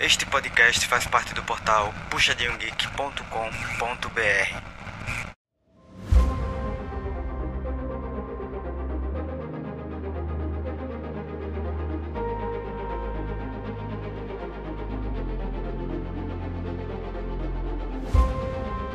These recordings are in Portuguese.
Este podcast faz parte do portal puxadinhogeek.com.br.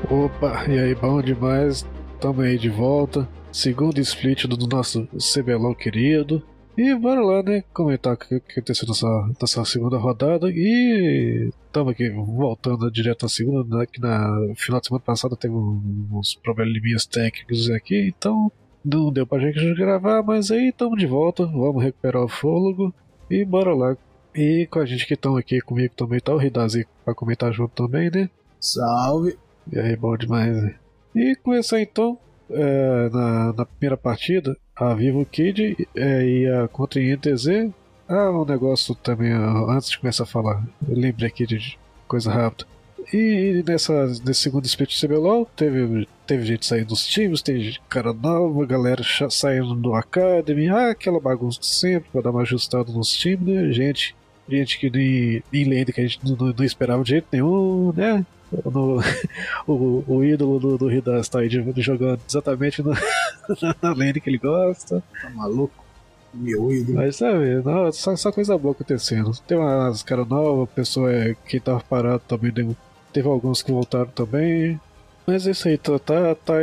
Opa, e aí, bom demais? Tamo aí de volta. Segundo split do nosso CBLOL querido. E bora lá, né? Comentar o que aconteceu nessa, nessa segunda rodada. E estamos aqui voltando direto à segunda, né? Que na final de semana passada teve uns probleminhas técnicos aqui, então não deu pra gente gravar, mas aí estamos de volta, vamos recuperar o fôlego e bora lá. E com a gente que estão aqui comigo também tá o Ridazi pra comentar junto também, né? Salve! E aí, bom demais, né? E começar então é, na, na, primeira partida, a Vivo Kid é, contra a INTZ. Ah, um negócio também, antes de começar a falar, eu lembrei aqui de coisa rápida. E nessa, nesse segundo split do CBLOL, teve, teve gente saindo dos times, teve cara nova, galera saindo do Academy, ah, aquela bagunça sempre pra dar uma ajustada nos times, né? Gente, gente que nem, nem lenda que a gente não, não esperava de jeito nenhum, né? No, o, o ídolo do, do Hidas está aí jogando exatamente no, na lane que ele gosta. Tá maluco? Meu ídolo. Mas sabe, não, só, só coisa boa acontecendo. Tem umas caras novas, pessoa é, quem tava parado também teve alguns que voltaram também. Mas é isso aí, tá, tá, tá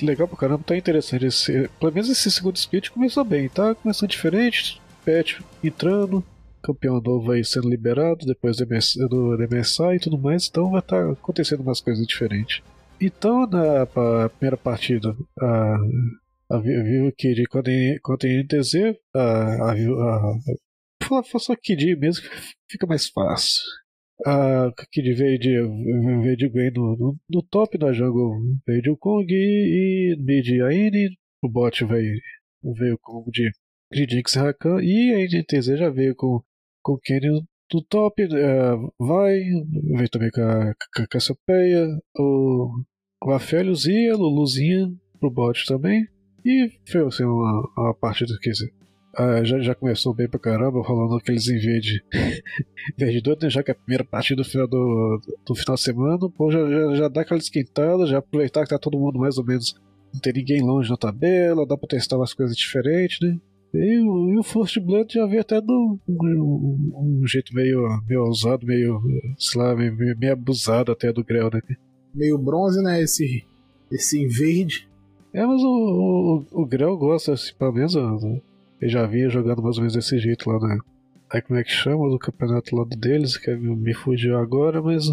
legal pra caramba, tá interessante. Esse, pelo menos esse segundo speed começou bem, tá começando diferente, patch entrando, campeão novo aí sendo liberado depois do, MS, do MSI e tudo mais, então vai estar tá acontecendo umas coisas diferentes. Então, na primeira partida, a, a Vivo Kid contra, a NTZ, a, a, a, a, só Kid mesmo fica mais fácil. A Kid veio de, veio de Gwen no, no, no top, na jungle veio de Kong e, e mid a N, o bot veio, veio com de Gridix Rakan e a NTZ já veio com com o Kenny do top, uh, vai, vem também com a, com a Cassiopeia, o, a Luluzinha pro bot também. E foi assim uma, uma partida que uh, já, já começou bem pra caramba, falando aqueles invade de doido, né? já que é a primeira partida do final do, do final de semana, pô, já, já, já, dá aquela esquentada, já aproveitar que tá todo mundo mais ou menos, não tem ninguém longe na tabela, dá pra testar umas coisas diferentes, né? E, e o First Blood já veio até de um, um, jeito meio, meio ousado, meio, sei lá, meio, meio abusado até do Grell, né? Meio bronze, né? Esse, esse verde. É, mas o, o, o Grell gosta, assim, pelo menos eu já via jogando mais ou menos desse jeito lá, né? Aí como é que chama do campeonato lá deles, que me fugiu agora, mas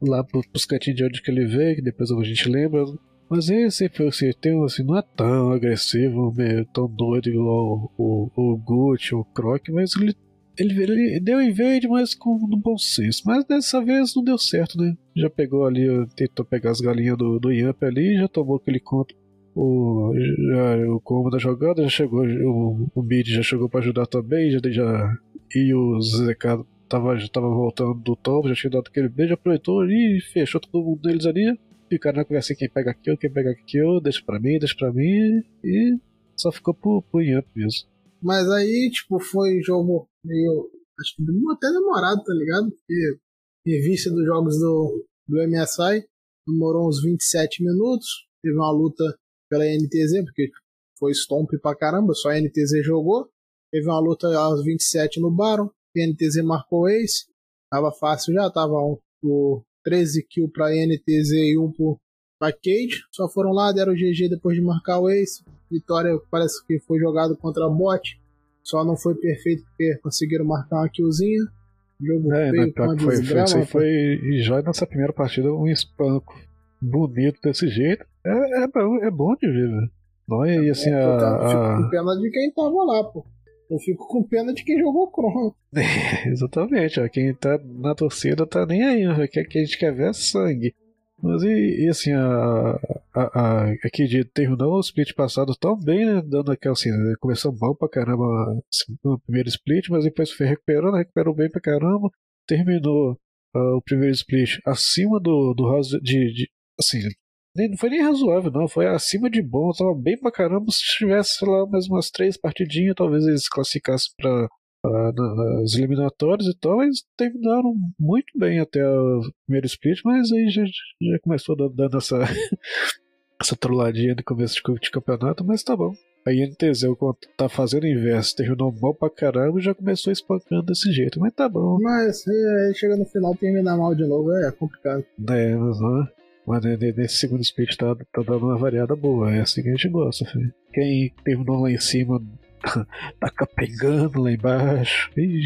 lá pros cantinhos de onde que ele veio, que depois a gente lembra, mas sempre assim, tem, assim, não é tão agressivo, meio, tão doido igual o, o, o Gucci, o Croc, mas ele, ele, ele deu invade, mas com no bom senso. Mas dessa vez não deu certo, né? Já pegou ali, tentou pegar as galinhas do, do Yamp ali, já tomou aquele conto. O, já, o combo da jogada já chegou, o, o mid já chegou para ajudar também, já, já e o ZK tava, já tava voltando do top, já tinha dado aquele beijo, aproveitou e fechou todo mundo deles ali ficaram na conversa quem pega aquilo, quem pega aquilo, deixa pra mim, deixa pra mim, e só ficou pro, pro Yamp mesmo. Mas aí, tipo, foi jogo meio. Acho que até demorado, tá ligado? Porque em vista dos jogos do, do MSI, demorou uns 27 minutos. Teve uma luta pela NTZ, porque foi stomp pra caramba, só a NTZ jogou. Teve uma luta aos 27 no Baron, a NTZ marcou ace. Tava fácil já, tava o 13 kills para NTZ e 1 para Cage. Só foram lá, deram o GG depois de marcar o Ace. Vitória parece que foi jogado contra bot. Só não foi perfeito porque conseguiram marcar uma killzinha. Jogo é, feio, né, foi, desgrama, foi, foi, e já nessa primeira partida um espanco bonito desse jeito. É, é, é bom de ver, velho. Não, e assim, é, a, a... com pena de quem tava lá, pô. Eu fico com pena de quem jogou Chrono. Exatamente, ó. Quem tá na torcida tá nem aí, ó. Que, a gente quer ver é sangue. Mas e, e assim, a, a, a, aqui de terminou o split passado tão bem, né? Dando aquela assim, né, começou mal pra caramba assim, no primeiro split, mas depois foi recuperando, recuperou bem pra caramba. Terminou uh, o primeiro split acima do, do de, de assim, nem, não foi nem razoável, não. Foi acima de bom. Tava bem pra caramba. Se tivesse, sei lá, mais umas três partidinhas, talvez eles classificassem pra, ah, nas eliminatórias e tal, eles terminaram muito bem até o primeiro split, mas aí já, já começou dando essa, essa trolladinha no começo de, de campeonato, mas tá bom. A INTZ, quando tá fazendo o inverso, terminou mal pra caramba e já começou espancando desse jeito, mas tá bom. Mas aí chega no final terminar mal de novo, é complicado. É, mas, né? Mas nesse segundo split tá, tá dando uma variada boa, é assim que a gente gosta, filho. Quem terminou lá em cima tá capengando lá embaixo. E,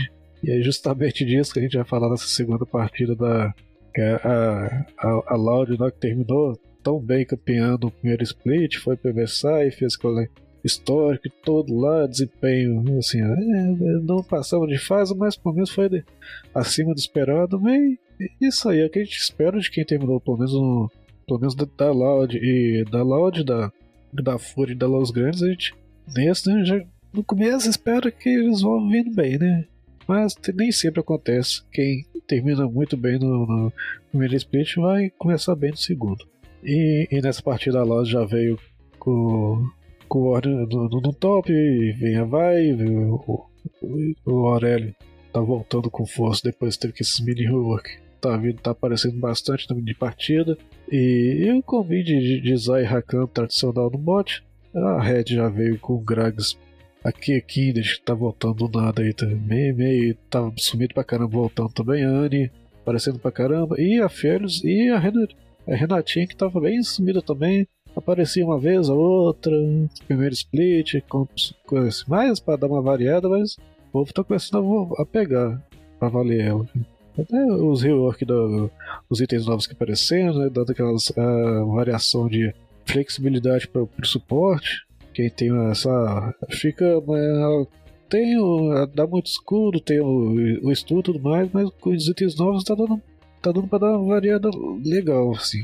é justamente disso que a gente vai falar nessa segunda partida da. Que é a, a, a Loud né, que terminou tão bem campeando o primeiro split, foi pro e fez histórico todo lá, desempenho, assim, é, não passamos de fase, mas pelo menos foi de, acima do esperado, mas isso aí é o que a gente espera de quem terminou, pelo menos no, pelo menos da, Loud e da Loud, da, da Fúria e da Los Grandes, a gente nesse né, já no começo espera que eles vão vindo bem, né? Mas nem sempre acontece. Quem termina muito bem no, no primeiro split vai começar bem no segundo. E, e nessa partida a Loud já veio com com o Warner no, no, no top, vem a vai, o, o, o Aurélio tá voltando com força depois teve que esses mini rework. Tá, vindo, tá aparecendo bastante no mini partida. E, e o combine de, de Zai Rakan tradicional no bot. A Red já veio com o Gragas aqui, aqui, que tá voltando do nada aí também. Meio, tava sumido pra caramba voltando também. Anne aparecendo pra caramba. E a Félix e a, Renat, a Renatinha que tava bem sumida também aparecia uma vez ou outra, primeiro split, coisa assim, mais para dar uma variada, mas o povo tá começando a, pegar pra valer ela. Até os rework dos itens novos que aparecendo, né, dando aquela variação de flexibilidade para o suporte. Quem tem essa. fica. Né, tem o, dá muito escudo, tem o, o estudo e tudo mais, mas com os itens novos tá dando, tá dando pra dar uma variada legal, assim.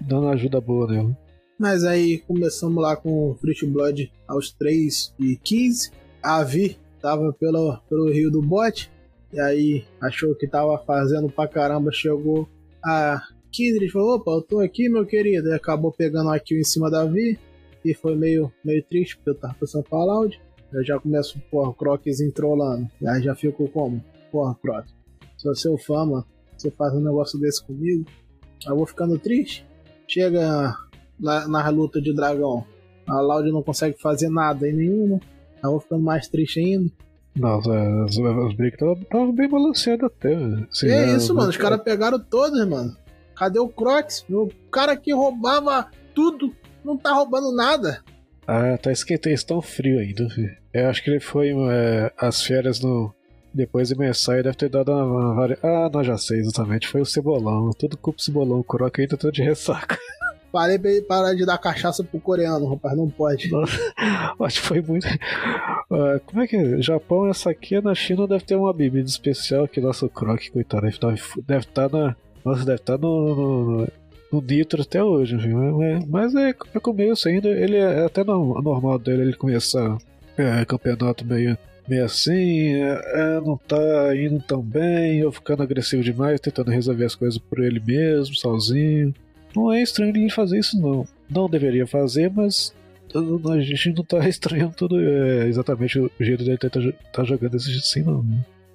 Dando ajuda boa nela. Mas aí começamos lá com o Fruit Blood aos 3 e 15. A Vi tava pelo, pelo Rio do Bote. E aí achou que tava fazendo pra caramba. Chegou a Kindred falou: opa, eu tô aqui, meu querido. E acabou pegando aqui em cima da Vi. E foi meio, meio triste, porque eu tava pensando pra Loud. Eu já começo, porra, Crocs entrolando. E aí já fico como? Porra, Croc. Sou seu fã, mano. Você faz um negócio desse comigo. Eu vou ficando triste. Chega na, na luta de dragão. A Loud não consegue fazer nada em nenhuma. Eu vou ficando mais triste ainda. Nossa, os, os breaks estavam bem balanceados até. Assim, é isso, mano. Os caras pegaram todos, mano. Cadê o Crocs? O cara que roubava tudo não tá roubando nada. Ah, tá esquentando, estão frio ainda. Filho. Eu acho que ele foi é, as férias no. Depois de Messai deve ter dado uma, uma. Ah, não, já sei exatamente. Foi o Cebolão. Tudo culpa do Cebolão. O Croc ainda tá de ressaca. Parei pra parar de dar cachaça pro coreano, rapaz, não pode. Acho que foi muito. Uh, como é que é? Japão, essa aqui na China deve ter uma bebida especial que nosso croc, coitado, deve tá, estar tá na. Nossa, deve estar tá no, no, no Nitro até hoje, viu? Mas é, é começo ainda, ele é até normal dele ele começar é, campeonato meio, meio assim, é, é, não tá indo tão bem, ou ficando agressivo demais, tentando resolver as coisas por ele mesmo, sozinho. Não é estranho ele fazer isso, não. Não deveria fazer, mas a gente não tá estranhando tudo é, exatamente o jeito dele tá, tá jogando desse jeito assim, não.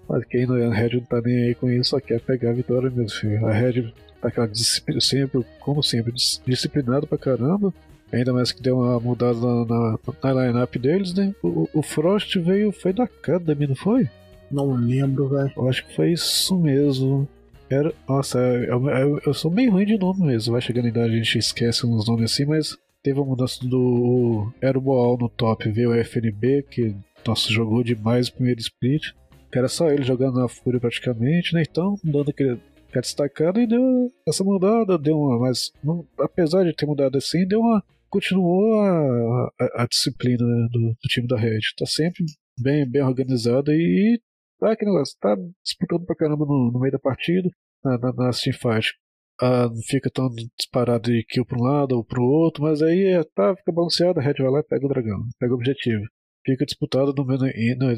Mas quem não é a Red não tá nem aí com isso, só quer pegar a vitória mesmo, filho. A Red tá aquela disciplina, sempre, como sempre, disciplinado pra caramba. Ainda mais que deu uma mudada na, na, na line-up deles, né? O, o, Frost veio, foi da Academy, não foi? Não lembro, velho. Eu acho que foi isso mesmo. Era, nossa, eu, eu, eu, sou meio ruim de nome mesmo. Vai chegando a idade, a gente esquece uns nomes assim, mas teve a mudança do. Era o Boal no top, veio o FNB, que nossa, jogou demais o primeiro split. Era só ele jogando na Fúria praticamente, né? Então, dando aquele, aquela destacada e deu essa mudada, deu uma. Mas não, apesar de ter mudado assim, deu uma. Continuou a, a, a disciplina né, do, do, time da Red. Tá sempre bem, bem organizada e ah, que negócio, tá disputando pra caramba no, no meio da partida, na, na, na teamfight. Ah, não fica tão disparado de kill pra um lado ou pro outro, mas aí é, tá, fica balanceado, a Red vai lá e pega o dragão, pega o objetivo. Fica disputado no, no, no,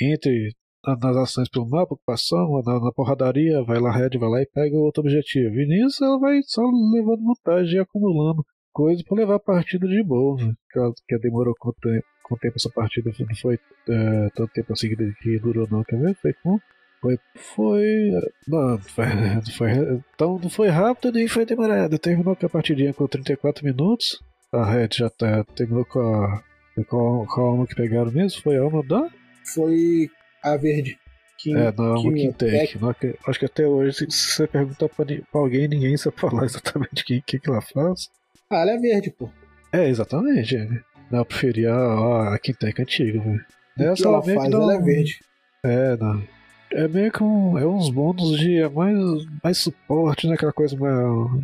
entre nas ações pelo mapa, ocupação, na, na porradaria, vai lá, Red vai lá e pega o outro objetivo. E nisso ela vai só levando vantagem e acumulando coisas para levar a partida de boa, né? que, que demorou quanto tempo, quanto tempo essa partida não foi é, tanto tempo assim que durou não, quer ver? Foi com. Foi. Foi. Não, foi, não foi. Então não foi rápido nem foi demorado. Terminou com a partidinha com 34 minutos. A Red já tá, terminou com a. Com a, com a alma que pegaram mesmo? Foi a alma da? Foi a verde. Kim, é, não, Kim, Kim Tech. Não, acho que até hoje, se, você perguntar pra, pra, alguém, ninguém sabe falar exatamente o que, que, que ela faz. Ah, ela é verde, pô. É, exatamente. É. Não, eu preferia a, a Quintec antiga, velho. Essa ela faz, ela é verde. É, não. É meio que um, é uns bônus de é mais, mais suporte, né? Aquela coisa mais.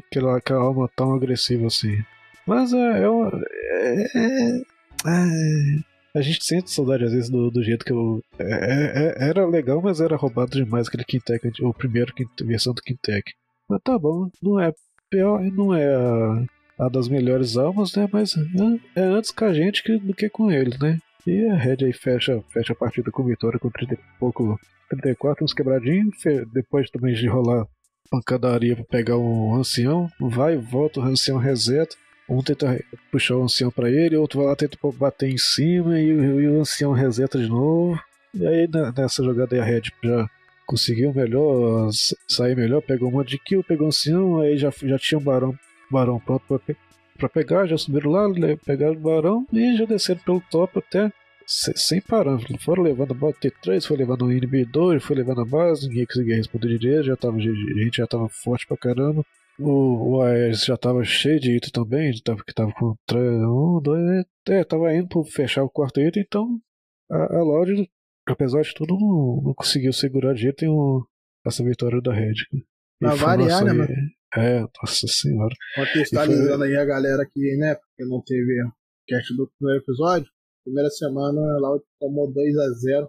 Aquela, aquela alma tão agressiva assim. Mas é. é, é, é a gente sente saudade às vezes do, do jeito que eu. É, é, era legal, mas era roubado demais aquele Quintec, o primeiro versão do Quintec. Mas tá bom, não é pior, não é a, a das melhores almas, né? Mas é, é antes com a gente que, do que com eles, né? E a Red aí fecha, fecha a partida com vitória com 30 e pouco, 34, uns quebradinhos. Depois também de rolar pancadaria pra pegar um ancião, vai e volta, o ancião reseta. Um tenta puxar o ancião para ele, outro vai lá tenta bater em cima e, e, o ancião reseta de novo. E aí nessa jogada aí a Red já conseguiu melhor, sair melhor, pegou um monte de kill, pegou o ancião, aí já, já tinha um barão, barão pronto para pegar, já subiram lá, pegaram o barão e já desceram pelo top até sem parar. Foram levando a bota T3, foi levando o NB2, foi levando a base, ninguém conseguia responder direito, já tava, a gente já tava forte pra caramba. O, o Ares já tava cheio de item também, tava, que tava com um, dois, é, tava indo para fechar o quarto item, então a, a Loud, apesar de tudo, não, não conseguiu segurar de jeito nenhum essa vitória da Red. Pra variar, né, mano? É, nossa senhora. Contextualizando foi... aí a galera aqui, né, porque não teve cast do primeiro episódio, primeira semana Loud tomou 2 a 0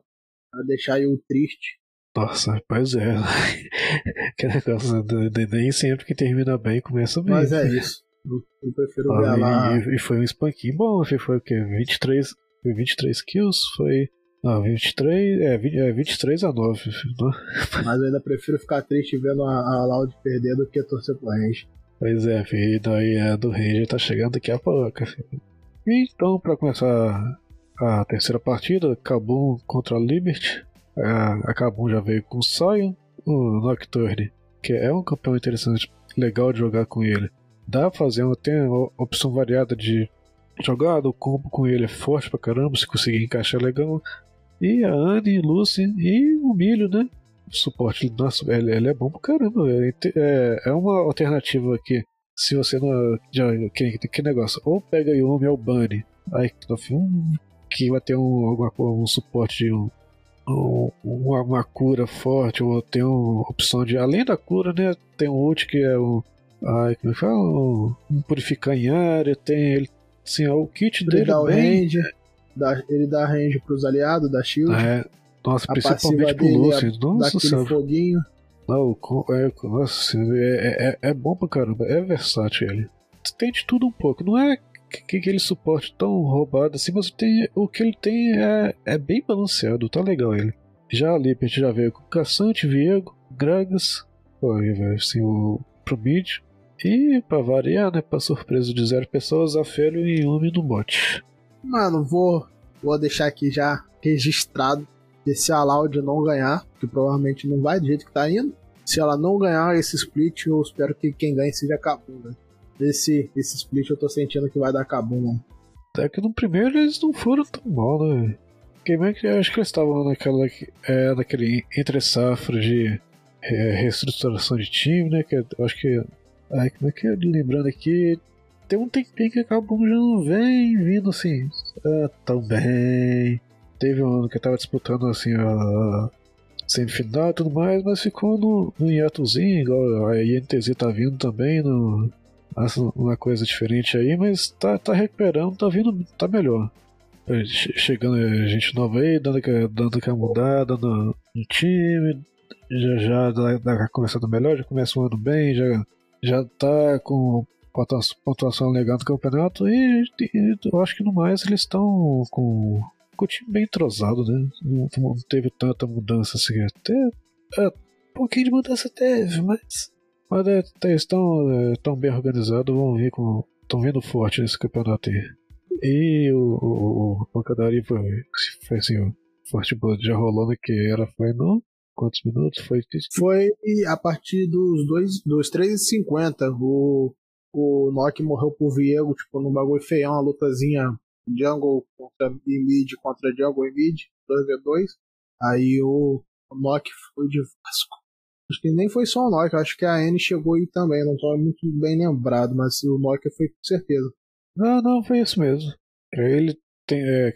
pra deixar o triste nossa, pois é. que negócio, nem sempre que termina bem começa bem. Mas é isso. Eu, prefiro ah, ver lá. E, e, foi um spanking bom, foi o quê? 23, 23 kills? Foi. Não, 23, é, 20, é 23 a 9. Não? Né? Mas eu ainda prefiro ficar triste vendo a, a Loud perder do que torcer pro Range. Pois é, filho, daí a do Range tá chegando daqui a pouco. Filho. Então, pra começar a terceira partida, Kabum contra Liberty. A, a já veio com o Sion, o Nocturne, que é um campeão interessante, legal de jogar com ele. Dá pra fazer, uma, tem uma opção variada de jogar, o combo com ele é forte pra caramba, se conseguir encaixar legal. E a Anne, Lucy e o Milho, né? O suporte, nossa, ele, ele é bom pra caramba. É, é, é uma alternativa aqui. Se você não. Já, que, que negócio? Ou pega Yumi ou Bunny. Aí, no fim, que vai ter um, alguma, um suporte de um, uma, uma, cura forte, ou tem uma opção de. Além da cura, né? Tem um ult que é o. Ai, como é que fala? Um, um purificar em área, tem ele. Assim, é o kit ele dele. Bem... dá, ele dá range pros aliados, da shield. É, nossa, a principalmente pro Lúcio. É, nossa senhora. foguinho. Não, é, nossa, é, é, é bom pra caramba, é versátil ele. Tem de tudo um pouco, não é que aquele suporte tão roubado assim, mas tem, o que ele tem é, é bem balanceado, tá legal ele. Já ali a gente já veio com Caçante, Viego, Gragas, assim, o, pro mid. E pra variar, né, pra surpresa de zero pessoas, Afelio e Yumi no bot. Mano, vou, vou deixar aqui já registrado que se a Loud não ganhar, que provavelmente não vai do jeito que tá indo, se ela não ganhar esse split, eu espero que quem ganhe seja a Capunda. Esse, esse split eu tô sentindo que vai dar cabo, mano. Até que no primeiro eles não foram tão mal, né? Game acho que eles estavam naquela, é, naquele entre safra de é, reestruturação de time, né? Que acho que. Ai, como é que é? Lembrando aqui, tem um tempinho que acabou já não vem vindo assim. Ah, tão bem. Teve um ano que tava disputando assim a semifinal e tudo mais, mas ficou no, no hiatozinho, igual a INTZ tá vindo também no, uma coisa diferente aí, mas tá, tá recuperando, tá vindo, tá melhor. É, chegando gente nova aí, dando, dando aquela mudada no, no time, já já tá começando melhor, já começa o ano bem, já, já tá com pontuação legal no campeonato e, e eu acho que no mais eles estão com, com o time bem entrosado, né? Não, não teve tanta mudança assim, até é, um pouquinho de mudança teve, mas mas é, estão é, tão bem organizados, vão vir com. estão vindo forte nesse campeonato aí. E o, o, o pancadaria foi, foi assim, o Forte Blood já rolando que era, foi no. Quantos minutos? Foi. Foi a partir dos, dois, dos 3,50. O, o Nock morreu por Viego, tipo, num bagulho feião, uma lutazinha jungle contra e mid contra jungle e mid, 2v2. Aí o, Nock foi de Vasco. Acho que nem foi só o Nokia, acho que a N chegou aí também, não estou muito bem lembrado, mas o Nokia foi com certeza. Não, não, foi isso mesmo. Ele tem é,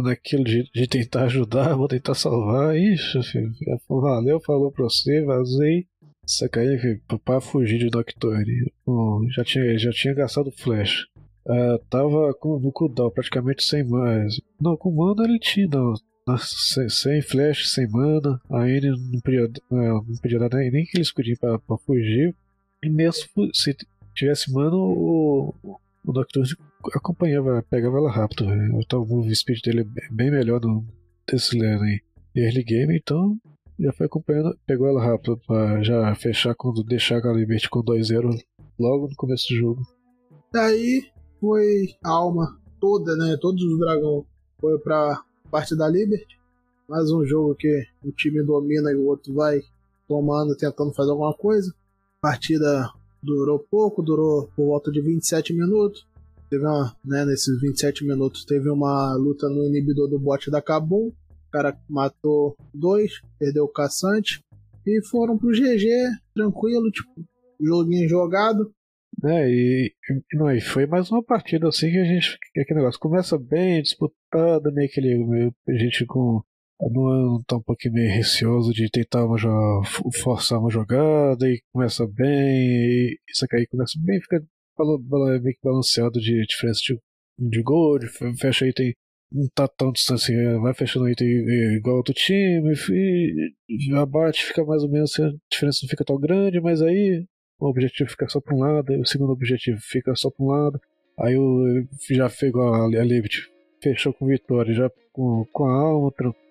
naquilo de, de tentar ajudar, vou tentar salvar. Ixi, filho, valeu, falou pra você, vazei. Sacaí pra fugir de Nocturne. Bom, já tinha, já tinha gastado flash. Uh, tava com, no cooldown praticamente sem mais. Não, com mana ele tinha, não. Sem, sem flash, sem mana, a N não podia, não podia dar nem, nem aquele escudinho pra, pra fugir. E mesmo se tivesse mana, o, o Nocturne acompanhava, pegava ela rápido. Véio. O move speed dele é bem melhor no, desse lane aí. Early game, então, já foi acompanhando, pegou ela rápido pra já fechar quando deixar a Liberty com 2-0 logo no começo do jogo. Daí foi a alma toda, né? Todos os dragões foi pra parte da Liberty. Mais um jogo que o time domina e o outro vai tomando, tentando fazer alguma coisa. A partida durou pouco, durou por volta de 27 minutos. Teve uma, né, nesses 27 minutos teve uma luta no inibidor do bot da Kabum. Cara matou dois, perdeu o caçante. E foram pro GG, tranquilo, tipo, joguinho jogado. É, e, e, não, foi mais uma partida assim que a gente. Que aquele negócio começa bem, disputado, meio aquele. Meio, a gente com. Não tá um pouquinho meio receoso de tentar uma, forçar uma jogada e começa bem, e isso aqui começa bem, fica meio que balanceado de diferença de, de gol, de, fecha item, não tá tão distância, assim, vai fechando item igual outro time, e abate, fica mais ou menos, a diferença não fica tão grande, mas aí o objetivo fica só para um lado, o segundo objetivo fica só para um lado, aí já pegou a, a Liberty, fechou com vitória, já com, com a alma tranquilo,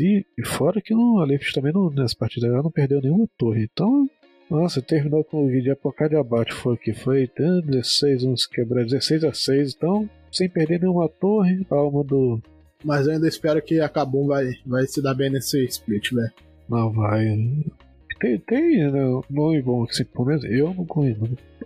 e, e fora que não, a Liberty também não, nessa partida ela não perdeu nenhuma torre, então, nossa, terminou com o vídeo a pocar de abate, foi o que foi, 16, uns quebrar 16 a 6, então, sem perder nenhuma torre, alma do... Mas eu ainda espero que a Kabum vai, vai se dar bem nesse split, velho. Não vai, tem, tem né, nome bom que, pelo menos eu não conheço,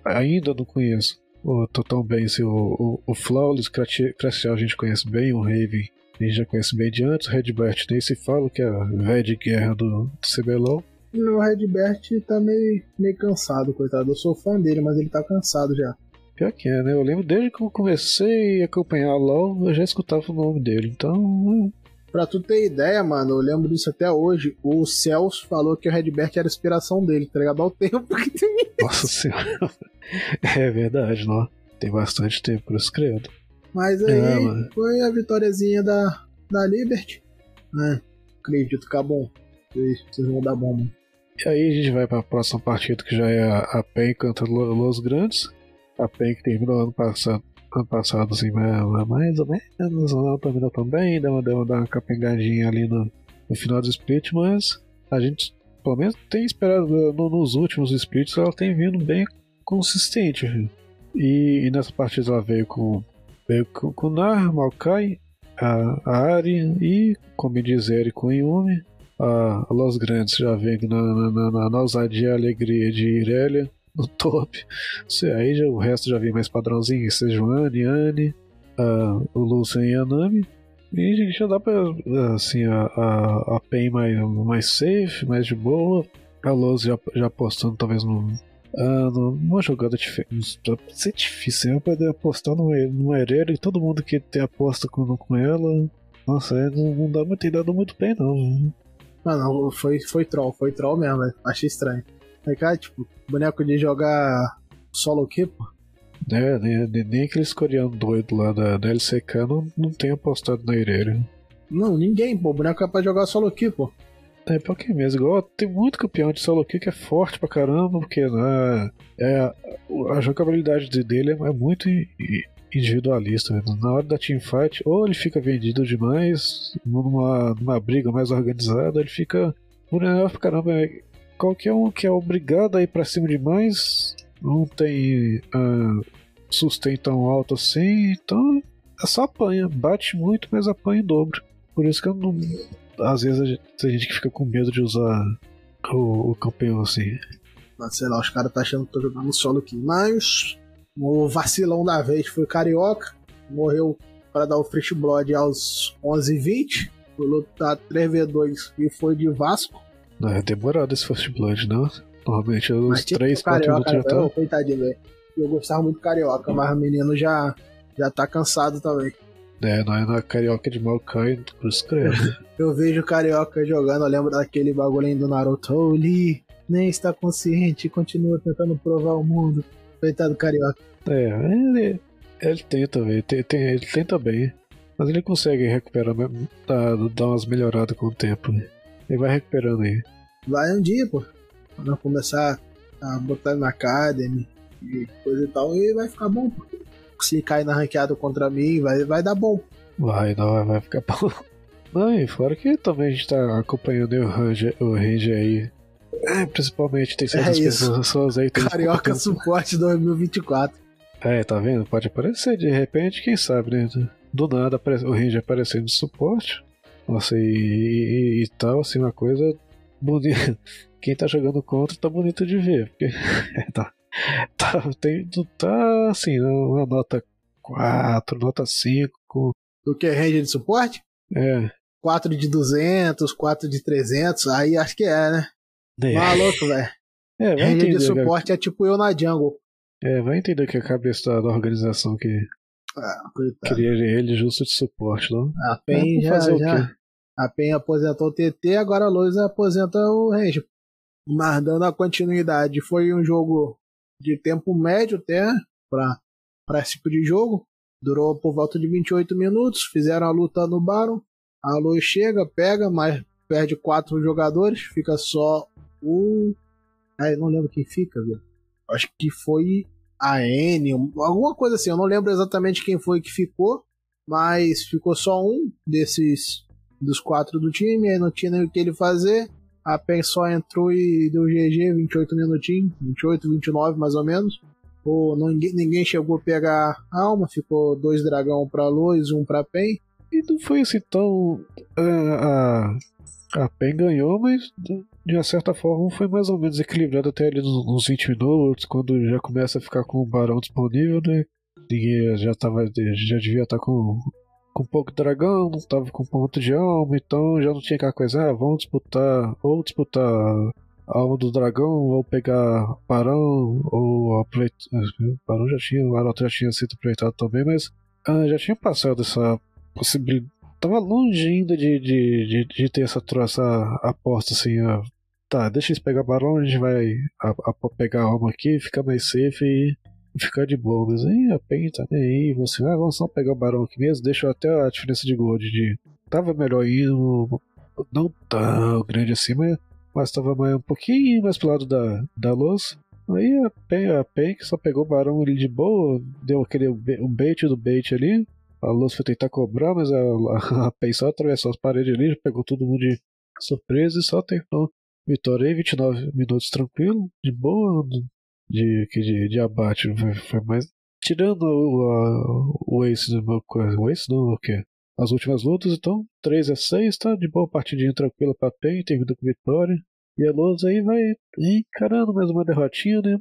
ainda não conheço. O, tô tão bem, assim, o, o, o Flawless Cracial a gente conhece bem, o Raven a gente já conhece bem de antes, o Redbert nem se fala, que é a velha de guerra do, do CBLOL. O Redbert tá meio, meio cansado, coitado. Eu sou fã dele, mas ele tá cansado já. Pior que é, né? Eu lembro desde que eu comecei a acompanhar LOL, eu já escutava o nome dele, então Pra tu ter ideia, mano, eu lembro disso até hoje. O Celso falou que o Redbert era a inspiração dele, tá ligado? Ao tempo que tem. Nossa senhora. É verdade, não. Tem bastante tempo por isso credo. Mas aí é, foi a vitóriazinha da, da Liberty. Né? Acredito que é bom. Vocês vão dar bom, mano. E aí a gente vai pra próxima partida que já é a, a PEN contra Los Grandes. A PEN que terminou ano passado ano passado, assim, mais ou menos, não terminou também, deu uma, deu uma capengadinha ali no, no final do split, mas a gente, pelo menos, tem esperado no, nos últimos splits, ela tem vindo bem consistente. E, e, nessa partida ela veio com, veio com, com Nar, Maokai, a, a Ari e, como dizer, com Yumi. A, a Los Grandes já vem na, na, na, na ousadia e alegria de Irelia no top. Aí já, o resto já vem mais padrãozinho, Sejuani, Anne, o Lucian e a Nami. E já dá pra, assim, a, a, a mais, mais safe, mais de boa. A Luz já, já apostando talvez num, ah, numa jogada diferente. Pode ser difícil, eu poder apostar no, no Herero e todo mundo que tem aposta com, com ela. Nossa, é, não, não dá muito, tem dado muito bem, não. Ah, não, foi, foi troll, foi troll mesmo, velho. Achei estranho. Aí, cara, tipo, boneco de jogar solo quê, pô? É, nem, nem aqueles coreanos doidos lá da, da LCK não, não tem apostado na Irelia. Não, ninguém, pô. O boneco é pra jogar solo quê, pô. É, pra que mesmo? Igual, tem muito campeão de solo kill que é forte pra caramba, porque né, é, a jogabilidade dele é, é muito individualista. Né? Na hora da teamfight, ou ele fica vendido demais, numa, numa briga mais organizada, ele fica vulnerável pra caramba. Qualquer um que é obrigado a ir pra cima demais não tem uh, sustento tão alto assim, então é só apanha, bate muito, mas apanha em dobro. Por isso que eu não. Às vezes a gente, tem gente que fica com medo de usar o, o campeão assim. Mas, sei lá, os caras tá achando que tô jogando solo aqui. Mas o vacilão da vez foi o Carioca. Morreu para dar o Fresh Blood aos 11h20. Foi lutar 3v2 e foi de Vasco. Não, é demorado esse First Blood, não? Normalmente os tipo, 3, o 4 minutos já tá. coitadinho, velho. Eu gostava muito do Carioca, mas o menino já, já tá cansado também. É, não é na carioca de Maokai, cruz credo. Eu vejo o Carioca jogando, eu lembro daquele bagulho do Naruto. Lee, nem está consciente, continua tentando provar o mundo. Coitado do Carioca. É, ele, ele tenta, velho. Tem, tem- ele tenta bem. Mas ele consegue recuperar, dar umas melhoradas com o tempo. né? Ele vai recuperando aí. Vai um dia, pô. Quando eu começar a botar na Academy e coisa e tal, e vai ficar bom, pô. Se cair na ranqueada contra mim, vai, vai dar bom. Vai, não, vai- ficar bom. Não, e fora que também a gente tá acompanhando o Ranger, o Ranger aí. É, principalmente tem certas É pessoas aí Carioca Suporte 2024. É, tá vendo? Pode aparecer de repente, quem sabe, né? Do nada o Ranger aparecendo de suporte. Nossa, e, e- e tal, assim, uma coisa bonita. Quem tá jogando contra tá bonito de ver. Porque tá, tá, tem, tá assim, uma nota 4, nota 5. Do que? Ranger de suporte? É, 4 de 200, 4 de 300, aí acho que é, né? é, Maluco, velho. é, vai Ranger de suporte é tipo eu na jungle. É, vai entender que a cabeça da, organização que Ah, coitado. queria ele justo de suporte, não? A PEN É, já, fazer o já- quê? A PEN aposentou o TT, agora a Lois aposenta o Ranger. Mas dando a continuidade, foi um jogo de tempo médio até pra esse tipo de jogo. Durou por volta de 28 minutos. Fizeram a luta no Baron. A Lois chega, pega, mas perde quatro jogadores. Fica só. Ah, eu não lembro quem fica, velho. Acho que foi a N, alguma coisa assim. Eu não lembro exatamente quem foi que ficou. Mas ficou só um desses dos quatro do time, aí não tinha nem o que ele fazer. A PEN só entrou e deu GG, 28 minutinhos, 28, 29 mais ou menos. Não- ninguém, ninguém chegou a pegar alma, ficou dois dragão pra luz, um pra PEN. E não foi assim tão. A, a, a PEN ganhou, mas de uma certa forma foi mais ou menos equilibrado até ali nos, nos 20 minutos, quando já começa a ficar com o Barão disponível, né? Ninguém já, tava, já devia estar com, com pouco dragão, não tava com ponto de alma, então já não tinha aquela coisa, ah, vamos disputar, ou disputar a alma do dragão, ou pegar Barão, ou aproveitar. Barão já tinha, o Arauto já tinha sido aproveitado também, mas ah, já tinha passado essa possibilidade. Tava longe ainda de, de, de, de ter essa, essa aposta assim, ah, tá, deixa eles pegar barão, a gente vai a, a- pegar a alma aqui, ficar mais safe e ficar de boa. Mas a PEN tá nem aí, você, ah, vamos só pegar o barão aqui mesmo, deixa até a diferença de gold de. Tava melhor indo, não tão grande assim, mas, mas tava mais, um pouquinho mais pro lado da, da luz. Aí a PEN, a PEN que só pegou o barão ali de boa, deu aquele um bait do bait ali. A Luz foi tentar cobrar, mas a, a, PEN só atravessou as paredes ali, pegou todo mundo de surpresa e só terminou. Vitória aí, 29 minutos tranquilo, de boa, de, de, de abate. Foi, foi mais. Tirando o, a- o Ace. O Ace não, o quê? As últimas lutas, então, 3 a 6, tá de boa, partidinha tranquila pra PEN, termina com vitória. E a Luz aí vai encarando mais uma derrotinha, né?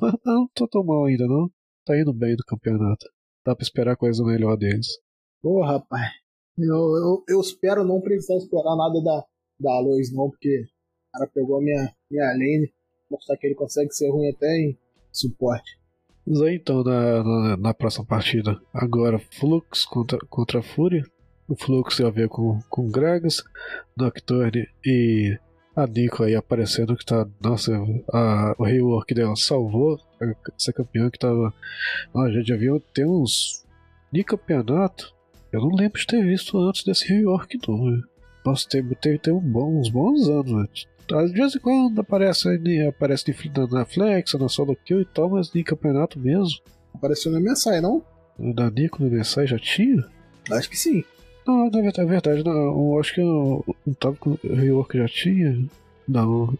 Mas não tô tão mal ainda, não. Tá indo bem no campeonato. Dá pra esperar coisa melhor deles. Pô, rapaz. Eu, eu, eu espero não precisar esperar nada da, da Lois, não, porque o cara pegou a minha, minha lane, mostrar que ele consegue ser ruim até em suporte. Mas aí então, na, na, na próxima partida, agora Flux contra, contra Fúria. O Flux tem a ver com, com Gragas, Nocturne e a Nico aí aparecendo que tá. Nossa, a, o rework dela salvou essa campeã que tava. Ah, já devia ter uns. De campeonato. Eu não lembro de ter visto antes desse rework, não. né? Nossa, teve, teve, teve um bom- uns bons anos antes. De vez em quando aparece, aí, aparece na, na Flex, na Solo Kill e tal, mas em campeonato mesmo. Apareceu na saia, não? Da Nico no MSI já tinha? Acho que sim. Não, na verdade, é verdade não, eu acho que eu não tava com o rework já tinha. Não.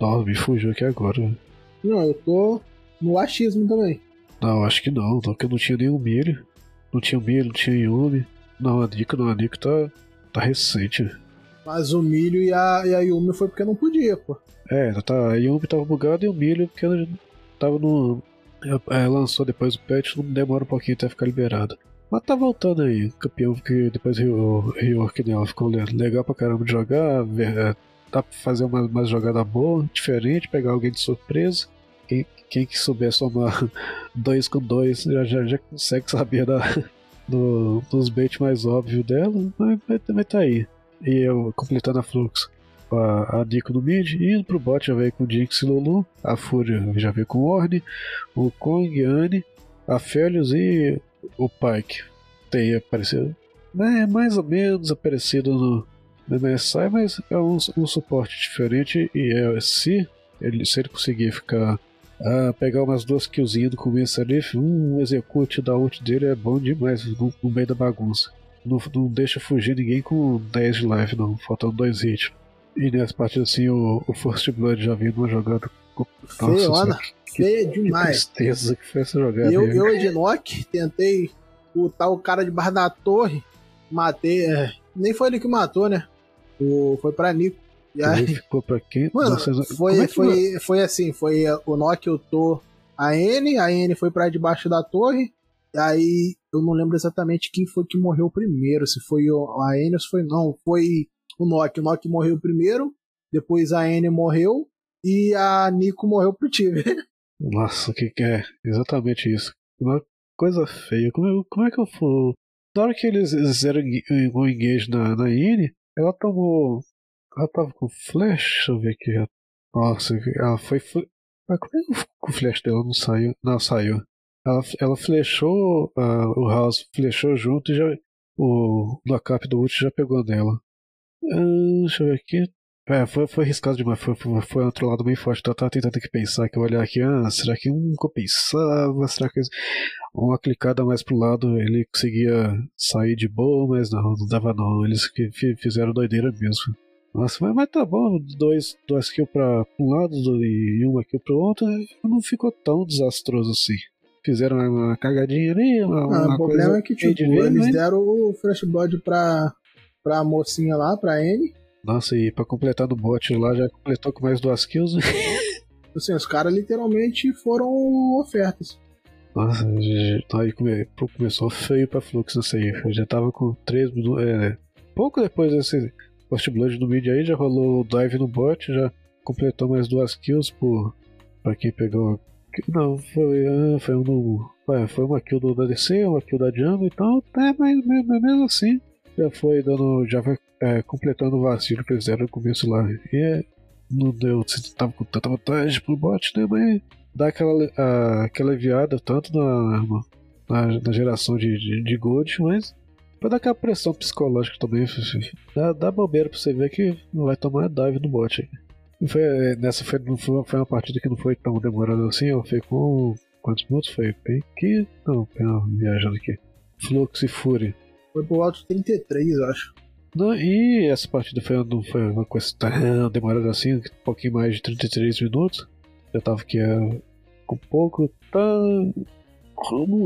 Não, me fugiu aqui agora. Não, eu tô no achismo também. Não, acho que não, não, que eu não tinha nenhum milho. Não tinha Milho, não tinha Yumi. Não, a Nico não, a Nico tá, tá recente. Mas o milho e a, e a Yumi foi porque não podia, pô. É, tá, a Yumi tava bugada e o Milho porque ela tava no. É, lançou depois o patch, não demora um pouquinho até ficar liberado. Mas tá voltando aí, campeão que depois o rework dela ficou legal pra caramba de jogar, ver, dá pra fazer uma, uma jogada boa, diferente, pegar alguém de surpresa. Quem, quem que souber somar dois com dois já, já, já consegue saber da, do, dos baits mais óbvios dela, mas, mas tá aí. E eu completando a fluxo a, a Nico no mid, indo pro bot já veio com Jinx e Lulu, a Fúria já veio com Orne, o Kong, Anne, a Felios e o Pike. Tem aparecido, é mais ou menos aparecido no, no MSI, mas é um, um suporte diferente e é se ele, se ele conseguir ficar ah, pegar umas duas killzinhas do começo ali, um execute da ult dele é bom demais no, no meio da bagunça. Não, não, deixa fugir ninguém com 10 de life, não, faltando dois hits. E nessa partida assim, o, o First Blood já vindo uma jogada. Feia, feia demais. Que tristeza que foi essa jogada. Eu, eu Ednock, tentei botar o cara debaixo da torre, matei. É, nem foi ele que matou, né? O, foi pra Nico. E aí, ficou pra quem? Mano, foi, é foi, foi assim, foi o Nock ultou a N, a N foi pra debaixo da torre, e aí eu não lembro exatamente quem foi que morreu primeiro, se foi a se foi não, foi o Nock. O Nock morreu primeiro, depois a N morreu e a Nico morreu pro time. Nossa, o que, que é? Exatamente isso. Uma coisa feia. Como, eu, como é que eu for. Na hora que eles fizeram o engage na, na N, ela tomou. Ela tava com flash, deixa eu ver aqui. Nossa, ela foi. Mas como é que o flash dela não saiu? Não, saiu. Ela, ela flechou, uh, o House flechou junto e já. O backup do ult já pegou nela. Uh, deixa eu ver aqui. É, foi, foi arriscado demais, foi, foi, foi outro lado bem forte. Eu tava tentando aqui pensar, que olhar aqui, ah, será que um compensava? Será que uma clicada mais pro lado ele conseguia sair de boa? Mas não, não dava não. Eles fizeram doideira mesmo. Nossa, mas, mas tá bom, dois, dois kills pra um lado e uma kill pro outro, não ficou tão desastroso assim. Fizeram uma cagadinha ali, uma, não, uma O problema é que, tipo, eles né? deram o Fresh Blood pra, pra mocinha lá, pra N. Nossa, e pra completar no bot lá, já completou com mais duas kills. assim, os caras literalmente foram ofertas. Nossa, aí come, começou feio pra Flux isso aí. Eu já tava com 3 minutos. É, pouco depois desse Post Blood no mid aí, já rolou o dive no bot, já completou mais duas kills por. pra quem pegou. Não, foi, ah, foi, um, foi uma kill do DC, uma kill da Jungle, então é, mas, mas, mesmo assim já foi dando. já foi é, completando o vacilo que eles deram no começo lá. E é, não deu. Tava com tanta vantagem pro bot, né? Mas dá aquela, a, aquela aliviada tanto na, na, na geração de, de, de, gold, mas pra dar aquela pressão psicológica também. Dá, dá bobeira pra você ver que não vai tomar dive no bot aí. Foi, nessa foi, foi, foi uma partida que não foi tão demorada assim, ela foi com. Quantos minutos foi? Bem que. Não, viajando aqui. Flux e Fury. Foi pro alto 33, acho. Não, e essa partida foi, não foi uma coisa tão demorada assim, um pouquinho mais de 33 minutos. Já tava aqui é, com pouco. Tá.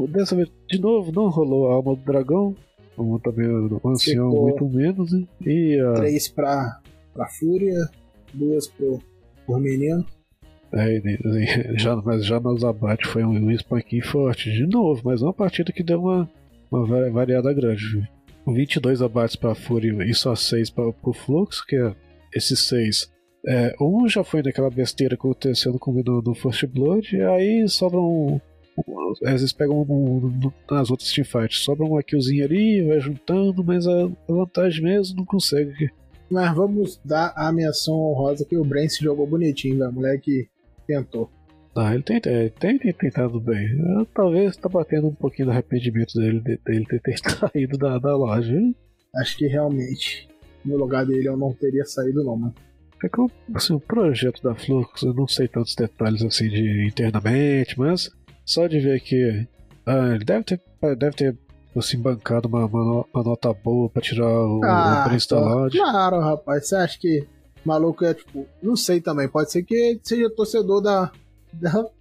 Dessa vez, de novo, não rolou a alma do dragão. Como também o ancião, Ficou muito menos. Né? E a... Três pra, pra Fúria, duas pro, por menino. É, já, mas já nos abates foi um, um spanking forte. De novo, mas uma partida que deu uma, uma variada grande. 22 abates para Fúria e só 6 para o Fluxo, que é esses 6. É, um já foi naquela besteira que aconteceu no, no First Blood, e aí sobram. Um, às vezes pegam um, um, nas outras teamfights, sobra uma killzinha ali, vai juntando, mas a vantagem mesmo não consegue. Mas vamos dar a menção honrosa que o Brent jogou bonitinho, velho. O moleque tentou. Ah, ele tem, é, tem, tem tentado bem. Eu, talvez tá batendo um pouquinho do arrependimento dele, dele ter, ter saído da, da loja. Acho que realmente, no lugar dele, eu não teria saído, não, mano. É que assim, o projeto da Flux, eu não sei tantos detalhes assim de internamente, mas só de ver que ah, ele deve ter, deve ter assim, bancado uma, uma, uma nota boa pra tirar o, ah, o preço da loja. Claro, rapaz. Você acha que maluco é tipo. Não sei também. Pode ser que seja torcedor da,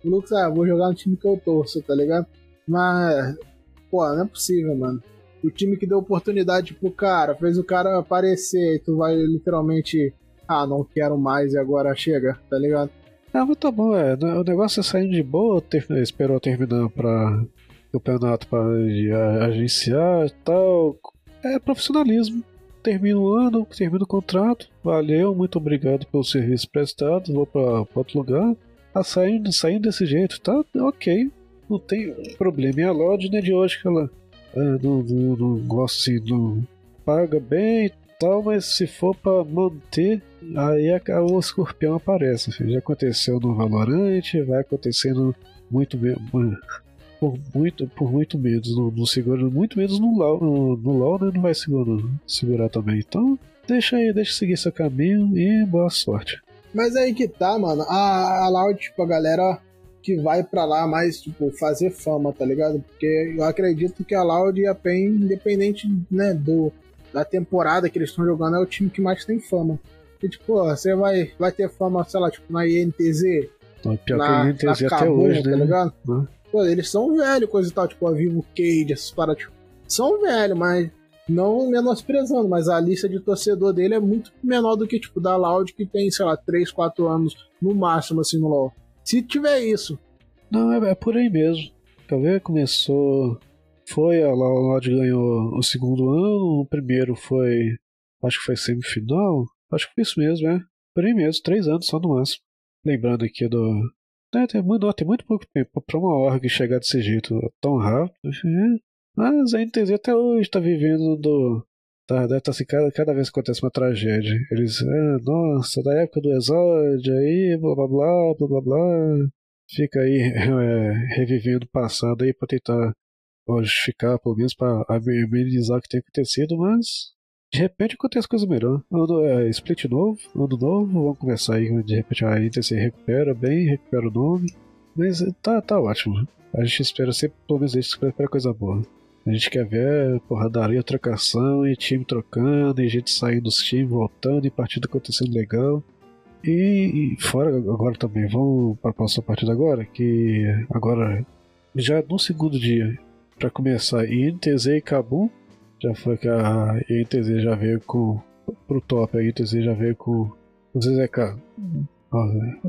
o Lucas, ah, vou jogar no time que eu torço, tá ligado? Mas pô, não é possível, mano. O time que deu oportunidade pro cara, fez o cara aparecer, e tu vai literalmente. Ah, não quero mais e agora chega, tá ligado? Ah, mas tá bom, é. O negócio é saindo de boa, ter, esperou terminar pra campeonato pra agenciar e tal. É profissionalismo. Termina o ano, termina o contrato. Valeu, muito obrigado pelo serviço prestado. Vou pra outro lugar. Tá saindo, saindo desse jeito, tá ok. Não tem problema. E a Lodge é de hoje que ela ah, não, não, não gosta assim, não paga bem e tal, mas se for pra manter, aí a, o escorpião aparece. Já aconteceu no Valorant, vai acontecendo muito por muito, por muito menos no, no seguro, muito menos no LoL, no, no LoL né, não vai segurar, segurar também. Então, deixa aí, deixa seguir seu caminho e boa sorte. Mas aí que tá, mano. A, a Loud, tipo, a galera que vai para lá mais, tipo, fazer fama, tá ligado? Porque eu acredito que a Loud e a PEN, independente, né, do, da temporada que eles estão jogando, é o time que mais tem fama. E, tipo, você vai, vai ter fama, sei lá, tipo, na INTZ. Não, pior na, que a INTZ até hoje, tá né? ligado? Uhum. Pô, eles são velhos, coisa e tal, tipo, a Vivo Cage, essas paradas, tipo, são velhos, mas não menosprezando, mas a lista de torcedor dele é muito menor do que, tipo, da Loud, que tem, sei lá, 3, 4 anos no máximo, assim, no LoL. Se tiver isso. Não, é, é por aí mesmo. Talvez começou. Foi, a Loud ganhou o segundo ano, o primeiro foi. Acho que foi semifinal. Acho que foi isso mesmo, é. Por aí mesmo, três anos só no máximo. Lembrando aqui do. É, tem, muito, tem muito pouco tempo pra uma org chegar desse jeito tão rápido. É. Mas a NTZ até hoje tá vivendo do. Tá, deve estar tá assim, cada, cada vez que acontece uma tragédia. Eles, ah, nossa, da época do exódio, aí, blá blá blá, blá blá blá. Fica aí é, revivendo o passado aí pra tentar justificar, pelo menos pra amenizar o que tem acontecido, mas de repente acontece coisa melhor. Ano, é, split novo, ano novo, vamos começar aí, de repente a se recupera bem, recupera o nome. Mas tá, tá ótimo. A gente espera sempre, pelo menos, a gente espera coisa boa. A gente quer ver porradaria, trocação e time trocando, e gente saindo dos times, voltando, e partida acontecendo legal. E, e fora agora também, vamos para a próxima partida agora, que agora já no segundo dia, para começar, INTZ e Kabum, já foi que a INTZ já veio com pro top, a INTZ já veio com o ZZK.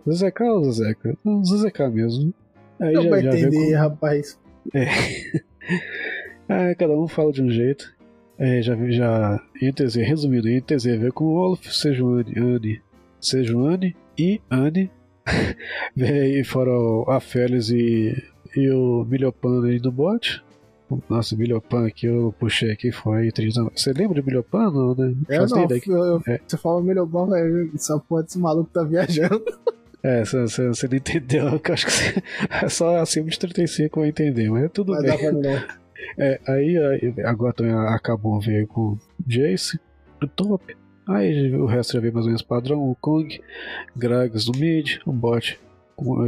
O ZZK ou o ZZK? O ZZK mesmo. Aí Não já, vai já entender, com... rapaz. É. Ah, cada um fala de um jeito. É, já já INTZ, resumindo, INTZ veio com o Olaf, Sejuani, Anne, Sejuani e Anne. veio fora a Félix e, e o Milhopan aí do bot. Nossa, o Milhopan que eu puxei aqui foi 30 Você lembra de Milhopan? Não, né? É, não, eu, é. Você fala Milhopan, velho, essa porra desse maluco tá viajando. É, você, você não entendeu, eu acho que você, é só acima de 35 eu entender, mas é tudo mas bem. Pra é, aí, agora também acabou veio com Jace, o top. Aí o resto já veio mais ou menos padrão, o Kong, Gragas no mid, o bot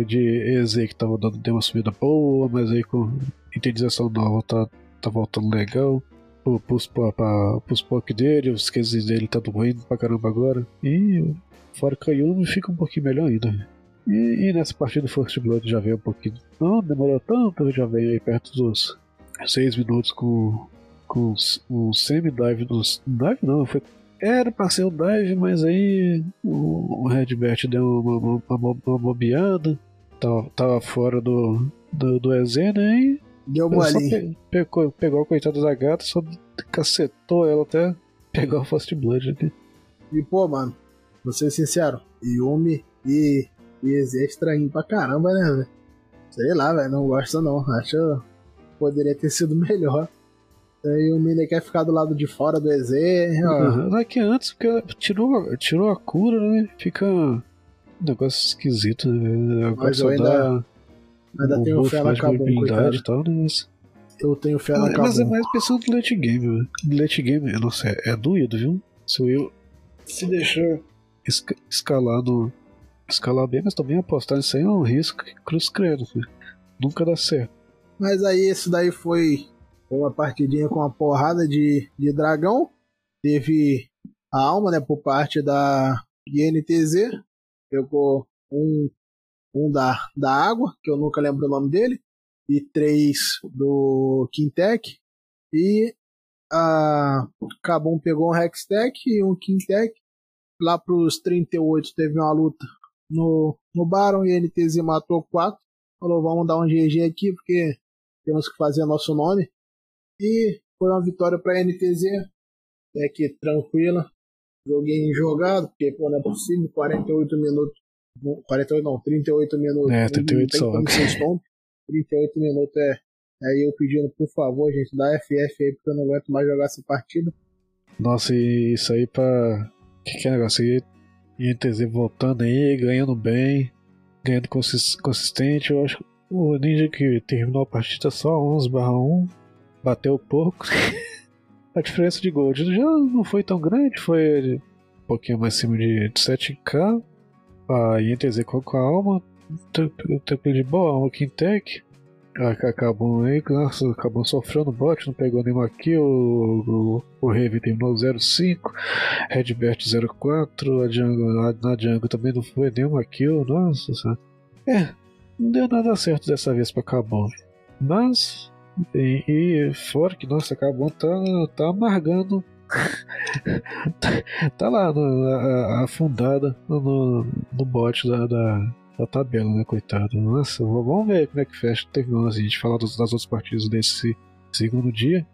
de EZ que tava dando deu uma subida boa, mas aí com intelização nova tá, tá voltando legal. Pros, pra, pra, pros POC dele, os cases dele tá doendo pra caramba agora. E fora que Yumi fica um pouquinho melhor ainda. E, e nessa partida do First Blood já veio um pouquinho. Não demorou tanto, já veio aí perto dos 6 minutos com, com um semi-dive dos. Dive não, foi. Era pra ser um dive, mas aí o, o Redbert deu uma, uma, uma bobeada, tava, tava fora do, do, do EZ, né? E deu mole. Pegou, pegou a coitada da gata, só cacetou ela até pegar o Fast Blood aqui. E pô, mano, vou ser sincero, Yumi e, e EZ é estranho pra caramba, né, velho? Sei lá, velho, não gosto não. Acho poderia ter sido melhor. E o Miller quer ficar do lado de fora do EZ. Uhum. É que antes, porque tirou, tirou a cura, né? Fica um negócio esquisito, né? Agora Mas eu ainda, dá ainda tenho fé na Kabum, tal, né? Mas... Eu tenho fé na Kabum. Mas é mais pensando no late game, né? Late game, nossa, é, é doído, viu? Se eu se deixar esca escalar no... Escalar bem, mas também apostar nisso aí é um risco cruz credo, né? Nunca dá certo. Mas aí isso daí foi uma partidinha com uma porrada de, de dragão. Teve a alma, né, por parte da INTZ. Pegou um, um da, da água, que eu nunca lembro o nome dele. e 3 do Quintec. E a Cabum pegou um Hextech e um Quintec. Lá pros 38 teve uma luta no, no Baron e a NTZ matou 4. Falou, vamos dar um GG aqui porque temos que fazer nosso nome. E foi uma vitória para a NTZ. É que tranquila. Joguei jogado, porque pô, não é possível. 48 minutos. 48 não, 38 minutos. É, 38 só. 38 minutos é. Aí eu pedindo, por favor, gente, dá FF aí, porque eu não aguento mais jogar essa partida. Nossa, e isso aí pra. Que que é negócio? INTZ voltando aí, ganhando bem, ganhando consistente. Eu acho que o Ninja que terminou a partida só 11 1 bateu pouco. a diferença de gol já não foi tão grande, foi um pouquinho mais acima de 7k. A INTZ com a alma, tempo de boa, o Quintec. Acabou aí, nossa, acabou sofrendo bot, não pegou nenhuma kill. O, o, o Heavy terminou 05, Redbert 04, a Django, a, na Django também não foi nenhuma kill, nossa. É, não deu nada certo dessa vez pra Cabon. Mas, e, e fora que, nossa, Cabon tá, tá amargando. tá, lá no, afundada no, no bot da, da da tabela, né, coitado. Nossa, vamos ver como é que fecha. Terminou assim, a gente falar das, das outras partidas desse segundo dia.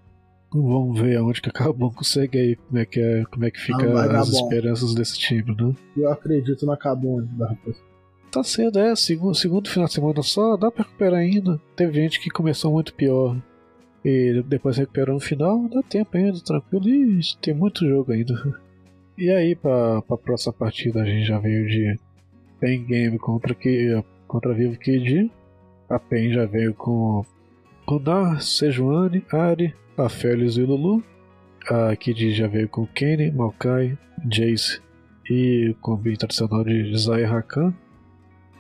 Vamos ver aonde que acabou consegue aí como é que é, como é que fica as esperanças desse time, né? Eu acredito no Acabon, rapaz. Tá cedo, é, segundo, segundo final de semana só, dá pra recuperar ainda. Teve gente que começou muito pior e depois recuperou no final, dá tempo ainda, tranquilo, e tem muito jogo ainda. E aí, pra, pra próxima partida, a gente já veio de Pen Game contra, que, contra Vivo Kid. A Pen já veio com Nar, Sejuani, Ari, a e Lulu. A Kid já veio com Kenny, Maokai, Jace e o bem tradicional de Zay Rakan.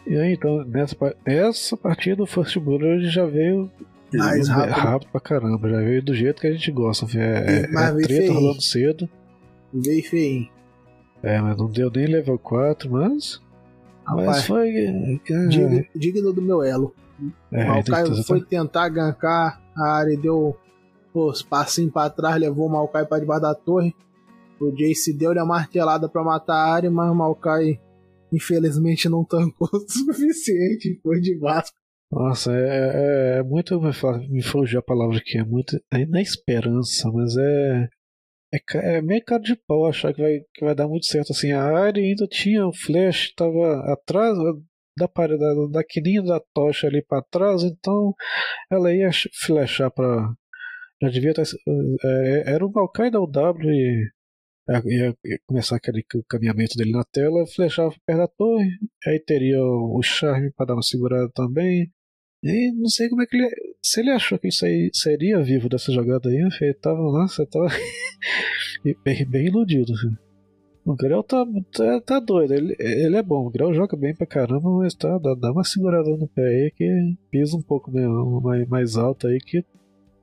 E aí, então, nessa, nessa partida o First Blood já veio mais rápido. rápido pra caramba, já veio do jeito que a gente gosta. É, é, é treta feio. rolando cedo. Veio feio. É, mas não deu nem level 4, mas Rapaz, Mas foi. Digno, digno, do meu elo. É, o Caio foi tentar gankar, a área deu os passinhos pra trás, levou o Maokai pra debaixo da torre. O Jace deu-lhe a martelada pra matar a área, mas o Maokai infelizmente não tancou o suficiente, foi de Vasco. Nossa, é, é, é muito. Me fugiu a palavra aqui, é muito. É na esperança, mas é. É, é meio cara de pau achar que vai, que vai dar muito certo. Assim, a área ainda tinha o flash, estava atrás da parede, da, da quininha da tocha ali para trás, então ela ia flashar para. Já devia estar. É, era o Maokai da UW e ia, começar aquele caminhamento dele na tela, flechava perto da torre, aí teria o charme para dar uma segurada também. E não sei como é que ele. Se ele achou que isso aí seria vivo dessa jogada aí, ele tava, nossa, tava bem, bem iludido. O Grell tá, tá, tá, doido, ele, ele é bom, o Grell joga bem pra caramba, mas tá, dá, dá uma segurada no pé aí que pisa um pouco mesmo, mais, mais alto aí que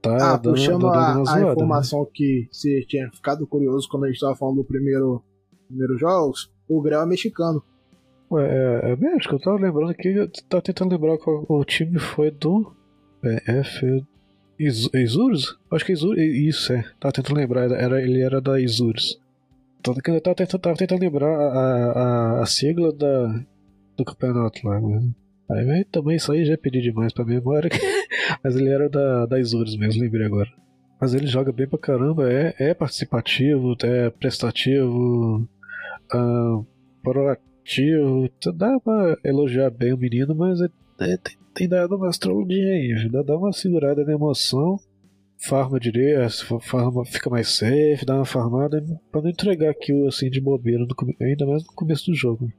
tá ah, dando, puxando dando a, zoada, a né? informação né? que você tinha ficado curioso quando a gente tava falando do primeiro, primeiro jogos, o Grell é mexicano. Ué, é, é México, eu tava lembrando aqui, eu tava tentando lembrar qual o time foi do BF Isurus? Acho que Isurus, isso é, tava tentando lembrar, era, ele era da Isurus. Tava tentando, tava tentando lembrar a, a, a sigla da, do campeonato lá, mas... Aí também isso aí já pedi demais pra memória, mas ele era da, da Isurus mesmo, lembrei agora. Mas ele joga bem pra caramba, é, é participativo, é prestativo, uh, tio, dá pra elogiar bem o menino, mas é, é, tem, tem, dado uma astrologia aí, dá, dá uma segurada na emoção, farma direito, farma, fica mais safe, dá uma farmada pra não entregar aquilo assim de bobeira, no, ainda mais no começo do jogo.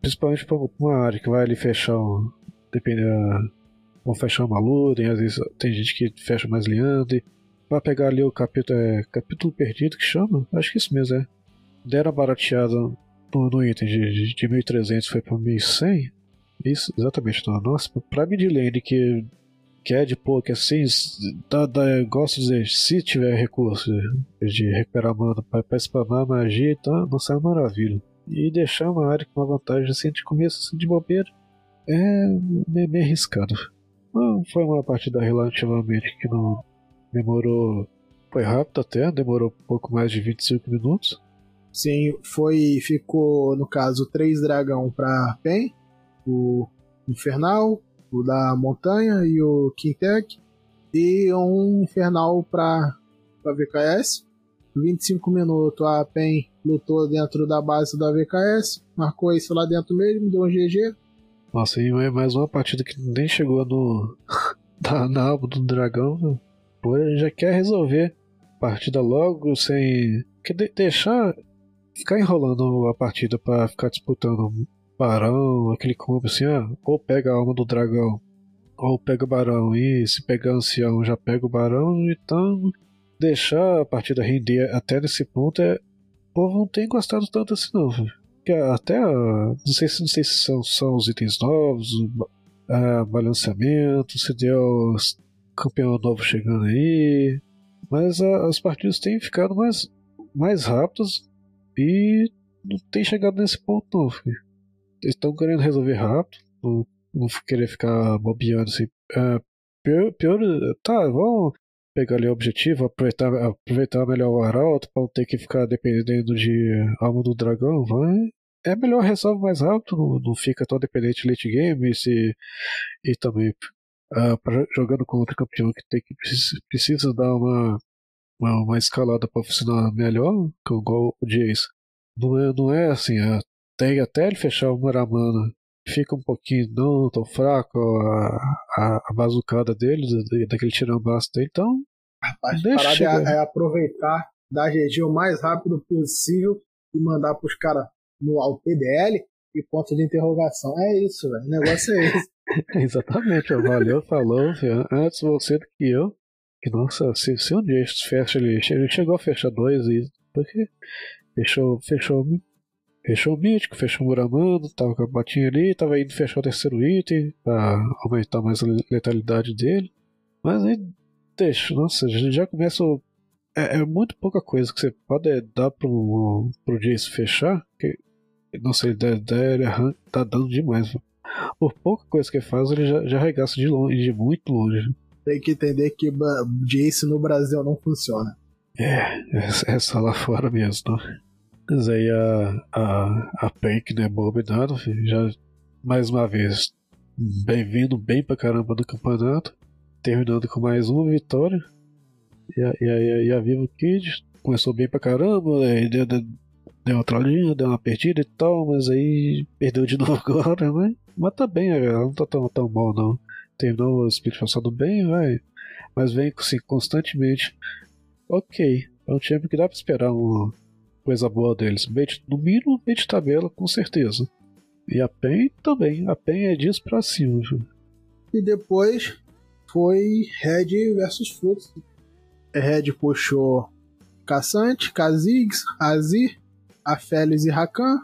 Principalmente pra uma área que vai ali fechar um. Dependendo. Vão fechar uma luta, às vezes tem gente que fecha mais liando. Vai pegar ali o capítulo. É, capítulo perdido que chama? Acho que isso mesmo é. Deram barateada no, no item de, de 1300 foi para 1100. Isso, exatamente. Então, nossa, pra midlane que, que é de pouco assim, dá, dá, gosto de dizer, se tiver recurso de recuperar mana para spamar magia, então, nossa, é uma maravilha. E deixar uma área com uma vantagem assim de começo assim, de bobeira é meio, meio arriscado. Não, foi uma partida relativamente que não demorou. Foi rápido até, demorou pouco mais de 25 minutos. Sim, foi. Ficou, no caso, três dragão pra PEN, o Infernal, o da Montanha e o Quintec, e um Infernal pra, pra VKS. 25 minutos a PEN lutou dentro da base da VKS, marcou isso lá dentro mesmo, deu um GG. Nossa, e é mais uma partida que nem chegou no. na, na aba do dragão. Pô, já quer resolver partida logo sem. Quer de deixar. Ficar enrolando a partida para ficar disputando barão, aquele combo assim, ah, ou pega a alma do dragão, ou pega o barão, e se pegar ancião já pega o barão, então deixar a partida render até nesse ponto é. O povo não tem gostado tanto assim não, que até não sei se não sei se são, são os itens novos, o balanceamento, se deu campeão novo chegando aí, mas a, as partidas têm ficado mais mais rápidas e não tem chegado nesse ponto não. Filho. Eles estão querendo resolver rápido, não, não querer ficar bobeando assim. É, pior, pior, tá, vamos pegar ali o objetivo, aproveitar, aproveitar melhor o arauto para não ter que ficar dependendo de alma do dragão, vai. É melhor resolve mais rápido, não, não fica tão dependente de late game se, e também uh, pra, jogando contra campeão que tem que precisa, precisa dar uma, uma, uma escalada para funcionar melhor, igual o Jace. Não é, não é assim, é, tem até ele fechar o Muramana fica um pouquinho não tão fraco a, a, a bazucada dele, daquele tirambaço dele, então. Rapaz, deixa parada é, é, aproveitar, dar GG o mais rápido possível e mandar pros caras no ao PDL e ponto de interrogação. É isso, velho. O negócio é esse. Exatamente, valeu, falou, antes você do que eu. Que nossa, se, se um dia fecha ele, ele chegou a fechar dois e. Porque fechou, fechou Fechou o mítico, fechou o Muramano, tava com a botinha ali, tava indo fechar o terceiro item pra aumentar mais a letalidade dele. Mas aí deixa, nossa, já começa. É, é, muito pouca coisa que você pode dar pro, pro Jace fechar. Que, nossa, ele, ele tá dando demais. Por pouca coisa que ele faz, ele já, já arregaça de longe, de muito longe. Tem que entender que Jace no Brasil não funciona. É, é, só lá fora mesmo, não? Mas aí a, a, a Pank, né, abominado, já mais uma vez bem-vindo bem pra caramba no campeonato, terminando com mais uma vitória. E a, e a, e a Vivo Kid começou bem pra caramba, aí deu, deu, deu outra linha, deu uma perdida e tal, mas aí perdeu de novo agora, né? Mas tá bem, ela não tá tão, tão mal não. Terminou o split passado bem, vai. Mas vem assim, constantemente. Ok, é um time que dá pra esperar um coisa boa deles. no mínimo, meio de tabela, com certeza. E a PEN também. A PEN é disso pra cima. Viu? E depois foi Red versus Flux. Red puxou Caçante, Kha'Zix, Azir, Aphelios e Rakan.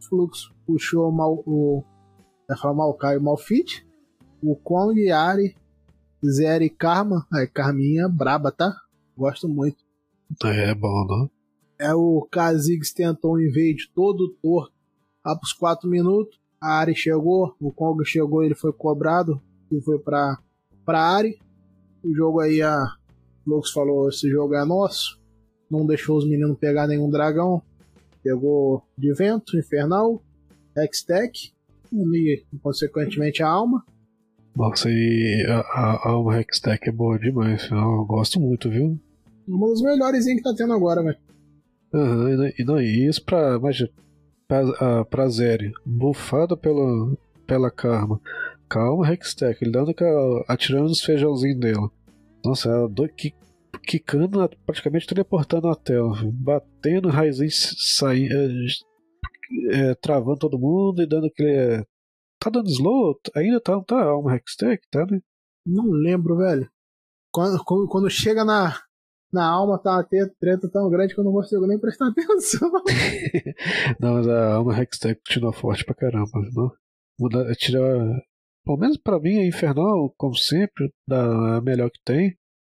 Flux puxou Mal, o falar Maokai e Malfit. O Kong, Ari, Zeri Karma. Aí, Carminha, braba, tá? Gosto muito. É, é bom, não? É o Kha'Zix tentou um invade todo torto pros 4 minutos. A Ari chegou, o Kong chegou, ele foi cobrado e foi pra, pra Ari. O jogo aí, a Lux falou: esse jogo é nosso. Não deixou os meninos pegar nenhum dragão. Pegou de vento, infernal, Hextech e, consequentemente, a alma. Nossa, e a, a, a alma Hextech é boa demais. Eu gosto muito, viu? Uma das melhores que tá tendo agora, velho. Uhum, e não, e isso pra, mas, pra, pra Zeri, bufada pela, pela Karma. Calma, Hextech, ele dando atirando os feijãozinhos dela. Nossa, ela do, que, quicando, praticamente teleportando a tela, batendo raizinho, saindo, é, é, travando todo mundo e dando aquele. Tá dando slow? Ainda tá, tá alma Hextech, tá, né? Não lembro, velho. Quando, quando, quando chega na, na alma tá uma treta tão grande que eu não consigo nem prestar atenção. não, mas a alma Hextech continua forte pra caramba. Não? Muda, tira, pelo menos pra mim, a Infernal, como sempre, da, a melhor que tem.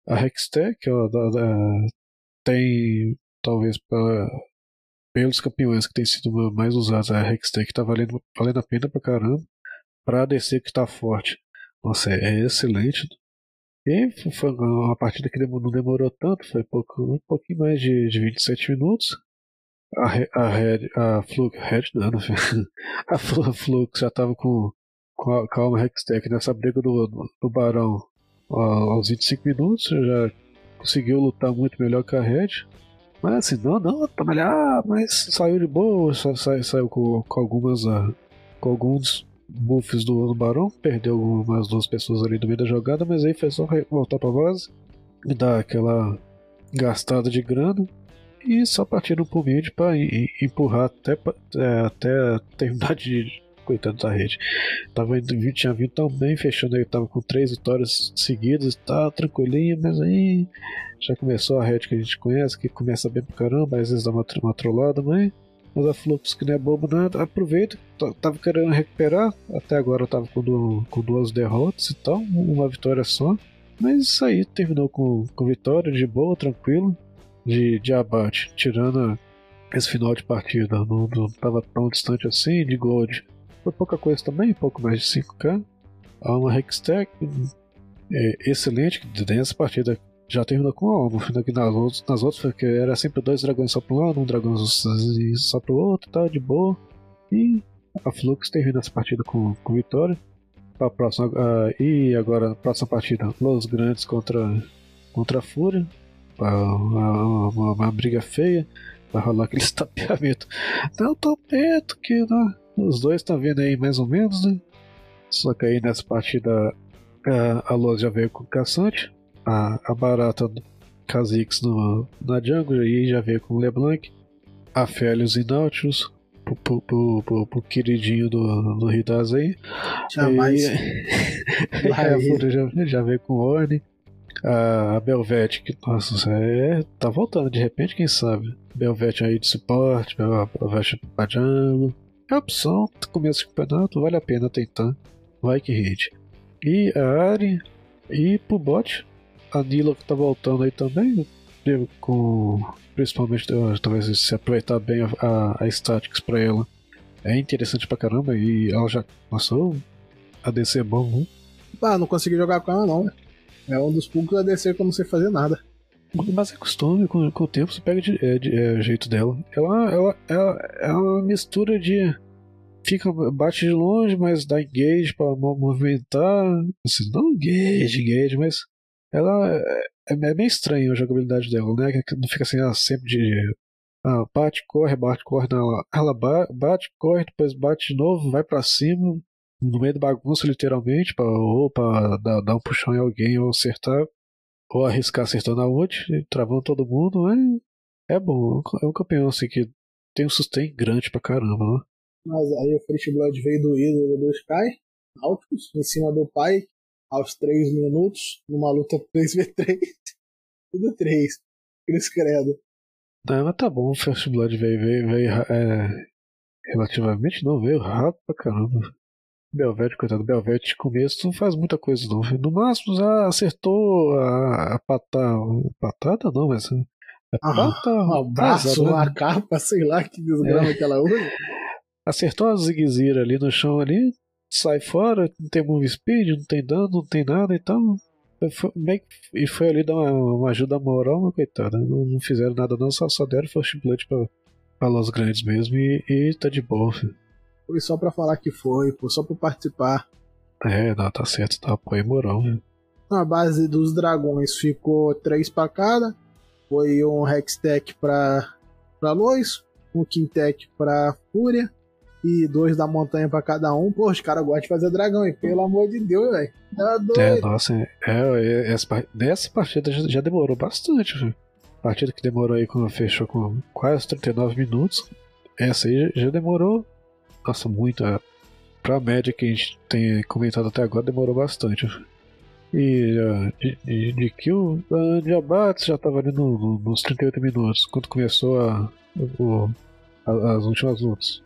A Hextech ó, da, da, tem, talvez, pra, pelos campeões que tem sido mais usados, a Hextech tá valendo, valendo a pena pra caramba. Pra DC que tá forte. Nossa, é, excelente. E foi uma partida que não demorou tanto, foi pouco, um pouquinho mais de, de 27 minutos. A, a, Red, a Flux, Red não, a Flux já tava com, com a, com a Hextech nessa briga do, do Barão aos 25 minutos, já conseguiu lutar muito melhor que a Red. Mas assim, não, não, tá melhor, mas saiu de boa, sa, sa, saiu com, com algumas. Uh, com alguns buffs do, Barão, perdeu umas duas pessoas ali no meio da jogada, mas aí foi só voltar pra base e dar aquela gastada de grana e só partiram pro mid pra empurrar até, é, até terminar de. Coitado da rede. Tava indo, tinha vindo tão bem, fechando aí, tava com três vitórias seguidas, tá tranquilinho, mas aí já começou a rede que a gente conhece, que começa bem pra caramba, às vezes dá uma, uma trollada, mas mas a Flux, que não é bobo nada, aproveita. Tava querendo recuperar. Até agora tava com, com duas derrotas e tal. Uma vitória só. Mas isso aí terminou com, com vitória, de boa, tranquilo. De, de abate. Tirando esse final de partida. Não, não tava tão distante assim. De gold. Foi pouca coisa também, pouco mais de 5k. Há uma Hextech é, excelente. Nessa partida já terminou com algo. Nas nas outras porque era sempre dois dragões só para um lado, um dragão só para o outro, tal, de boa. E a Flux termina essa partida com, com vitória. Pra próxima, uh, e agora, a próxima partida, Los Grandes contra, contra a Fúria. Uma, uma, uma, briga feia. Vai rolar aquele estapeamento. Não, tapeto que né? os dois estão tá vendo aí mais ou menos, né? Só que aí nessa partida a, a Los já veio com o caçante a, a barata Kha'Zix no, na jungle, e já veio com o LeBlanc, a Felios e Nautilus, pro, pro, pro, pro, pro queridinho do, do Ritaz aí. Jamais. E, a Fúria já, já veio com o Orne. A, a Belvete, que nossa, é, tá voltando de repente, quem sabe? Belvete aí de suporte, Belvete pra jungle. É opção, começo do campeonato, vale a pena tentar. Vai que hit. E a Ari, e pro bot, a Nila que tá voltando aí também, com principalmente talvez se aproveitar bem a, a, a Statics pra ela. É interessante pra caramba e ela já passou ADC é bom, né? Ah, não consegui jogar com ela não. É um dos poucos ADC que eu não sei fazer nada. Mas é costume, com, com o tempo você pega de, é, de, é, jeito dela. Ela, ela, ela é uma mistura de. Fica, bate de longe, mas dá engage pra movimentar. Assim, não engage, engage, mas ela é, é, é bem estranha a jogabilidade dela, né? Que não fica assim, ela sempre de. Ah, bate, corre, bate, corre. Não, ela, bate, corre, depois bate de novo, vai para cima, no meio da bagunça, literalmente, pra, ou pra dar, dar um puxão em alguém ou acertar, ou arriscar acertando a ult, travando todo mundo. É, é bom, é um campeão assim que tem um sustain grande pra caramba, né? Mas aí o First Blood veio do ídolo do Sky, Nautilus, em cima do pai, aos 3 minutos, numa luta 3v3. Tudo 3. Cris Credo. Não, mas tá bom, o First Blood veio, veio, veio é, relativamente não, veio rápido pra caramba. Belvete, coitado, Belvete de começo não faz muita coisa não. No máximo já acertou a, a patada. Patada não, mas. É pata, ah, um abraço, né? uma capa, sei lá que desgrama é. aquela usa. Acertou a ziguezira ali no chão ali, sai fora, não tem move speed, não tem dano, não tem nada, então. Foi, e foi ali dar uma, uma ajuda moral, mas coitada, não, não, fizeram nada não, só, só deram First Blood pra, pra Los Grandes mesmo e, e tá de boa, filho. Foi só pra falar que foi, pô, só pra participar. É, não, tá certo, tá apoio moral, né? Na base dos dragões ficou três pra cada. Foi um Hextech pra, pra Lois, um Quintech pra Fúria e dois da montanha para cada um. Pô, os caras gostam de fazer dragão, e pelo amor de Deus, velho. Tá. É, nossa, é, é, essa, nessa partida já, já demorou bastante, velho. Partida que demorou aí quando fechou com quase 39 minutos. Essa aí já demorou, nossa, muito. É, pra média que a gente tem comentado até agora, demorou bastante. E uh, de, de, de kill, uh, de abate já tava ali no, no, nos 38 minutos, quando começou a, o, a, as últimas lutas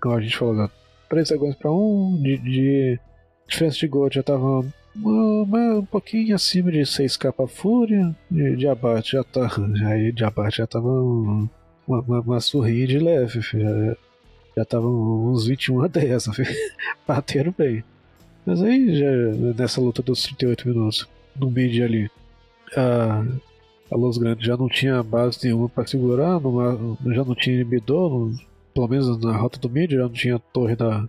como a gente falou, né? 3 segundos para um, de, de diferença de gol já tava um, um pouquinho acima de 6k pra Fúria, de, de abate já tá. Aí de abate já tava um, uma, uma, uma surrinha de leve, já, já tava uns 21 a 10, filho. bateram bem. Mas aí, já, nessa luta dos 38 minutos, no mid ali, a, a Los Grandes já não tinha base nenhuma para segurar, não, já não tinha inibidor, não, pelo menos na rota do mid, já não tinha torre da,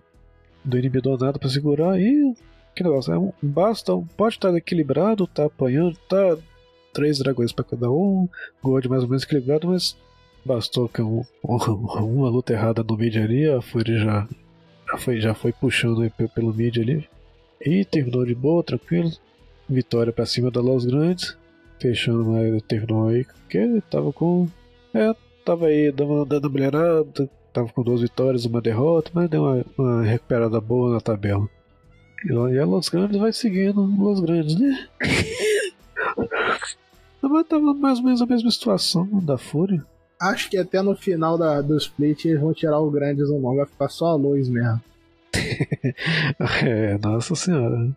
do inibidor nada para segurar, e que negócio, é um, basta, pode estar equilibrado, tá apanhando, tá três dragões para cada um, Gold mais ou menos equilibrado, mas bastou que um, uma luta errada no mid ali, a Fury já, já, foi, já foi puxando pelo mid ali. E terminou de boa, tranquilo. Vitória para cima da Los Grandes. Fechando, mas terminou aí, porque tava com. É, tava aí dando, dando mulherada, tava com duas vitórias, uma derrota, mas deu uma, uma recuperada boa na tabela. E a Los Grandes vai seguindo Los Grandes, né? Mas tava mais ou menos a mesma situação da Fúria. Acho que até no final da, do split eles vão tirar o Grandes ou não, vai ficar só a luz mesmo. é, nossa senhora.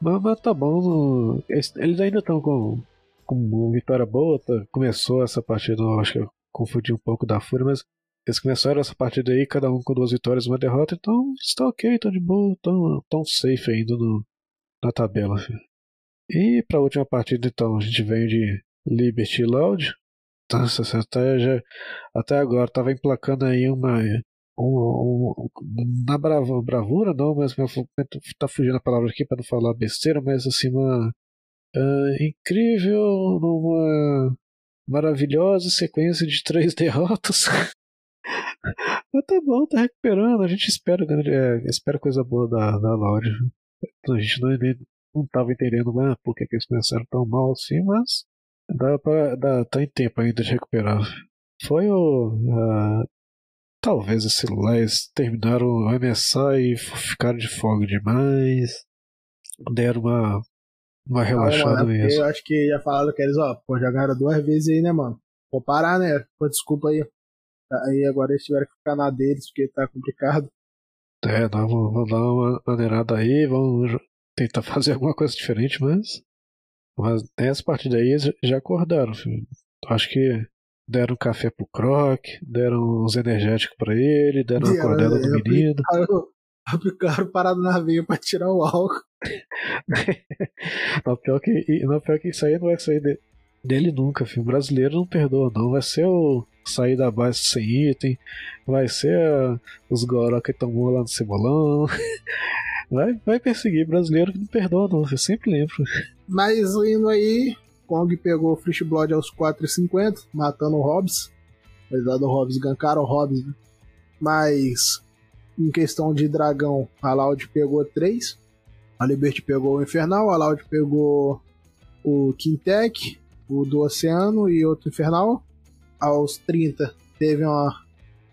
Mas, mas tá bom, eles ainda estão com, com uma vitória boa. Tá? Começou essa partida, acho que eu confundi um pouco da Fúria, mas eles começaram essa partida aí, cada um com duas vitórias e uma derrota, então está ok, estão de boa, estão tão safe ainda no, na tabela. E para a última partida, então, a gente veio de Liberty Loud. Nossa, até, já, até agora estava emplacando aí uma. Um, um, na bravura, não, mas tá fugindo a palavra aqui para não falar besteira, mas assim, uma uh, incrível, uma maravilhosa sequência de três derrotas. Mas tá bom, tá recuperando. A gente espera, é, espera coisa boa da, da Loud. A gente não, não tava entendendo né, por que, que eles começaram tão mal assim, mas dá pra, dá, tá em tempo ainda de recuperar. Foi o. Uh, talvez lá eles terminaram o MSA e ficaram de folga demais. Deram uma, uma relaxada ah, mesmo. Eu acho que já falaram que eles, ó, pô, jogaram duas vezes aí, né, mano? Vou parar, né? Pô, desculpa aí. Aí agora eles tiveram que ficar na deles porque tá complicado. É, vamos dar uma maneirada aí, vamos tentar fazer alguma coisa diferente, mas. Mas nessa partida aí eles já acordaram, filho. Acho que deram café pro Croc, deram uns energéticos para ele, deram uma acordada do menino. Aplicaram parado na veia pra tirar o álcool. não, pior que, não, pior que isso aí não vai sair de, dele nunca, filho. O brasileiro não perdoa, não. Vai ser o sair da base sem item, vai ser a, os goró que tomou lá no cebolão. Vai, vai perseguir brasileiro que não perdoa, não. Eu sempre lembro. Mas indo aí, Kong pegou o Fresh Blood aos 4,50, matando o Hobbs. Apesar do Hobbs, gankaram o Hobbs, né? Mas em questão de dragão, a Loud pegou 3. A Liberty pegou o Infernal, a Loud pegou o Quintec, o do Oceano e outro Infernal. Aos 30 teve uma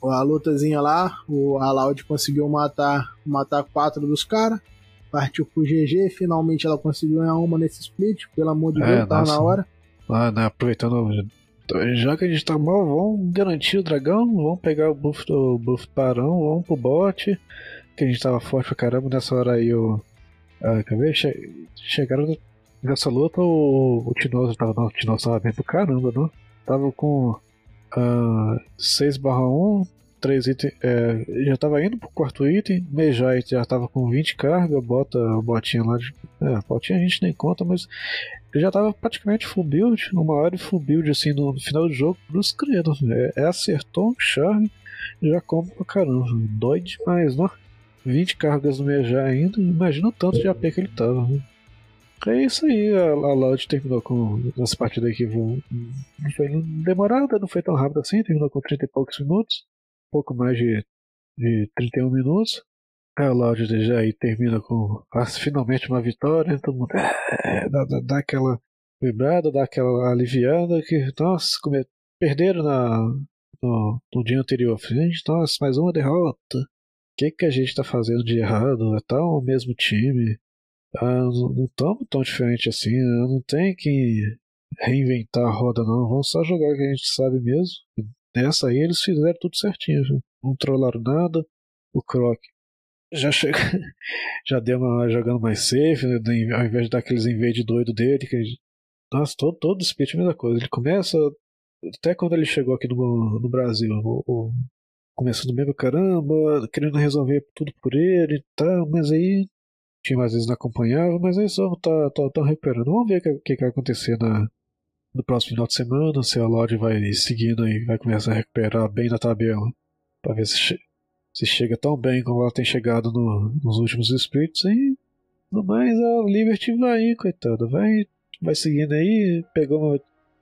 a lutazinha lá, o Alaud conseguiu matar, matar quatro dos caras, partiu pro GG, finalmente ela conseguiu ganhar uma nesse split, pelo amor de é, Deus, tá na hora. Ah, né, aproveitando, já que a gente tá mal, vamos garantir o dragão, vamos pegar o buff do buff Barão, vamos pro bot, que a gente tava forte pra caramba nessa hora aí, o... Ah, ver? Che chegaram nessa luta, o, o Tinoso tava, não, o Tinoso tava bem pro caramba, não? Tava com Uh, 6 barra 1, 3 itens. É, já estava indo pro quarto item. Mejai já estava com 20 carga. Bota a botinha lá de. É, botinha a gente nem conta, mas já estava praticamente full build. Uma hora full build assim no, final do jogo. Cruz credo. É, é acertou um charme. Já come pra caramba. Dói demais, não? 20 cargas no Mejai ainda. Imagina o tanto de AP que ele tava. Né? É isso aí, a, a Loud terminou com essa partida aqui. Não foi demorada, não foi tão rápido assim, terminou com 30 e poucos minutos, pouco mais de, de 31 minutos. A Loud já aí termina com finalmente uma vitória, todo mundo é, dá, dá, dá, aquela vibrada, dá aquela aliviada que, nossa, come, perderam na, no, no dia anterior. Gente, nossa, mais uma derrota. O que, que a gente está fazendo de errado? É tal o mesmo time. Ah, não estamos tão diferente assim, não tem que reinventar a roda não, vamos só jogar o que a gente sabe mesmo. nessa aí eles fizeram tudo certinho, viu? não trollaram nada. O Croc já chega, já deu uma jogando mais safe, né? ao invés de dar aqueles invade doido dele, que nossa, todo, todo split é a mesma coisa. Ele começa, até quando ele chegou aqui no, no Brasil, o, o, começando mesmo, caramba, querendo resolver tudo por ele e tal, mas aí time às vezes não acompanhava, mas eles estão tá, tá, tá recuperando. Vamos ver o que, que, vai acontecer na, no próximo final de semana, se a Lodge vai seguindo e vai começar a recuperar bem na tabela, para ver se, che se chega tão bem como ela tem chegado no, nos últimos splits. E no mais, a Liberty vai, coitada, vai, vai seguindo aí, pegou uma,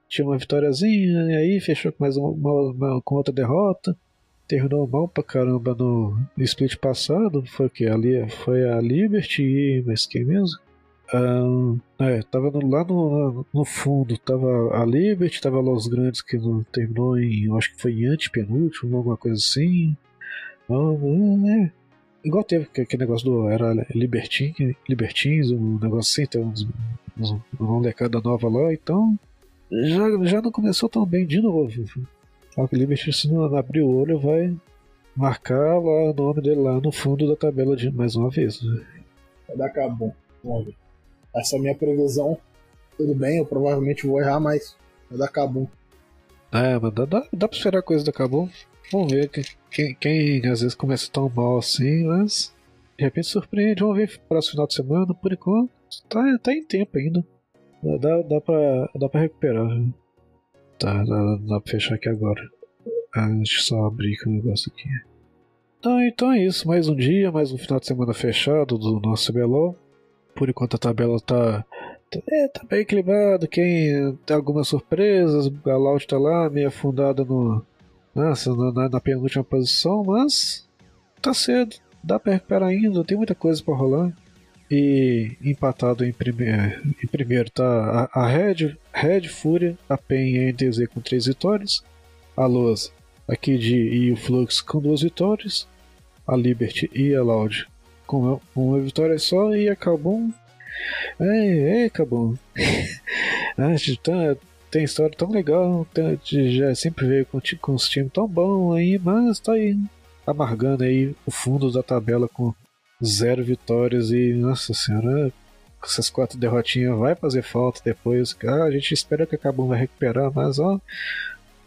tinha uma vitóriazinha, e aí fechou com mais uma, uma, uma com outra derrota terminou mal pra caramba no, split passado. Foi que? Ali foi a Liberty e. Mas quem mesmo? Um, é, tava no, lá no, no fundo, tava a Liberty, tava Los Grandes que não terminou em. Acho que foi em antepenúltimo, alguma coisa assim. Um, é, igual teve aquele negócio do. Era Libertin, Libertins, um negócio assim, tem uns, uns, uma molecada nova lá, então. Já, já não começou tão bem de novo. Rock Liberty, se não abrir o olho, vai marcar lá o nome dele lá no fundo da tabela de mais uma vez. Né? Vai dar cabo. Vamos ver. Essa é a minha previsão. Tudo bem, eu provavelmente vou errar, mas vai dar cabo. É, mas dá, dá, dá pra esperar coisa da Cabum. Vamos ver quem, quem às vezes começa tão mal assim, mas de repente surpreende. Vamos ver próximo final de semana. Por enquanto, tá, tá em tempo ainda. Dá, dá, pra, dá pra recuperar. Viu? Tá, dá, dá pra fechar aqui agora. Ah, deixa eu só abrir o negócio aqui. Então, então é isso, mais um dia, mais um final de semana fechado do nosso CBLOL. Por enquanto a tabela tá, tá, é, tá bem equilibrada, quem tem algumas surpresas, a Loud tá lá, meio afundada no, nossa, na, na, penúltima posição, mas tá cedo, dá pra recuperar ainda, tem muita coisa pra rolar. E empatado em, prime em primeiro tá a, Red, Red, Fúria, a PEN e a NTZ com três vitórias, a Luz, a Kid e o Flux com duas vitórias, a Liberty e a Loud com uma vitória só e a Cabum. É, é, Cabum. ah, tá, tem história tão legal, tá, já sempre veio com, com os times tão bom aí, mas tá aí amargando aí o fundo da tabela com zero vitórias e, nossa senhora, essas quatro derrotinhas vai fazer falta depois. Ah, a gente espera que a Cabum vai recuperar, mas ó,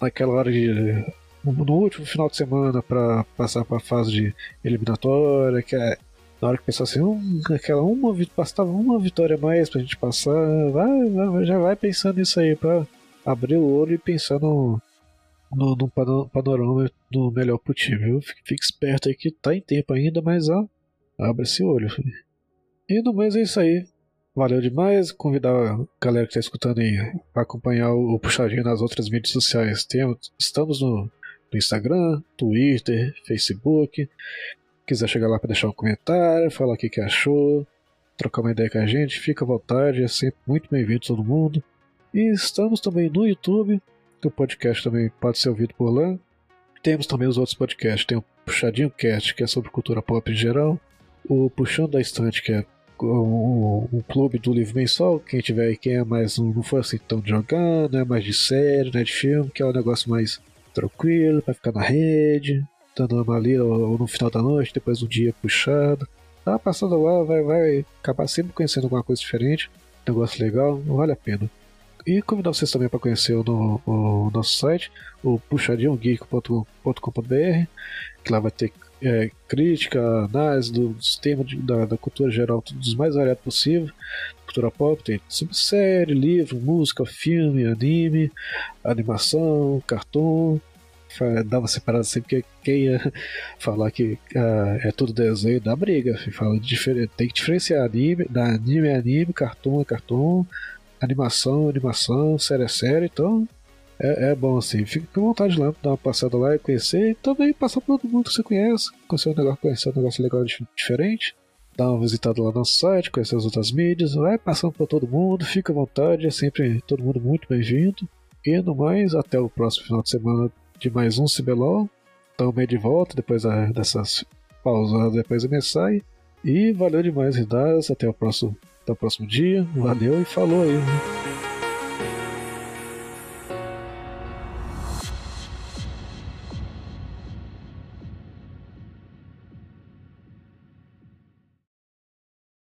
naquela hora de. No último final de semana para passar para a fase de eliminatória, que é na hora que pensar assim, um, aquela uma bastava uma vitória a mais pra gente passar, vai, vai, já vai pensando nisso aí para abrir o olho e pensar no, no, no panorama do melhor pro time, viu? Fique, fique esperto aí que tá em tempo ainda, mas ó, Abre esse olho. E no mais é isso aí. Valeu demais. Convidar a galera que está escutando aí para acompanhar o Puxadinho nas outras mídias sociais. Temos, estamos no, no Instagram, Twitter, Facebook. Quiser chegar lá para deixar um comentário, falar o que, que achou, trocar uma ideia com a gente, fica à vontade, é sempre muito bem-vindo todo mundo. E estamos também no YouTube, o podcast também pode ser ouvido por lá. Temos também os outros podcasts, tem o Puxadinho Cast, que é sobre cultura pop em geral, o Puxando da Estante, que é o, o, clube do livro mensal, quem tiver aí, quem é mais não for assim tão de jogar, não é mais de série, não é de filme, que é um negócio mais tranquilo, para ficar na rede, dando uma lida ou no final da noite, depois um dia puxado. Tá passando lá, vai, vai acabar sempre conhecendo alguma coisa diferente, negócio legal, vale a pena. E convidar vocês também para conhecer o, no, o, nosso site, o puxadinhogeek.com.br, que lá vai ter é, crítica, análise dos temas de, da, da, cultura geral, dos mais variados possível. Cultura pop tem sobre série, livro, música, filme, anime, animação, cartoon. Dá uma separada assim, porque quem ia falar que uh, é tudo desenho dá briga. Fala de, tem que diferenciar anime, da anime é anime, cartoon é cartoon, animação, animação, série é série, então é, é, bom assim, fica com vontade lá, dar uma passada lá e conhecer, e também passar por todo mundo que você conhece, conhecer um negócio, conhecer um negócio legal diferente, dar uma visitada lá no nosso site, conhecer as outras mídias, vai passando por todo mundo, fica à vontade, é sempre todo mundo muito bem-vindo. E no mais, até o próximo final de semana de mais um CBLOL. Estamos de volta depois da, dessas pausas, depois da mensagem. E valeu demais, Ridas. Até o próximo, até o próximo dia. Valeu e falou aí. Né?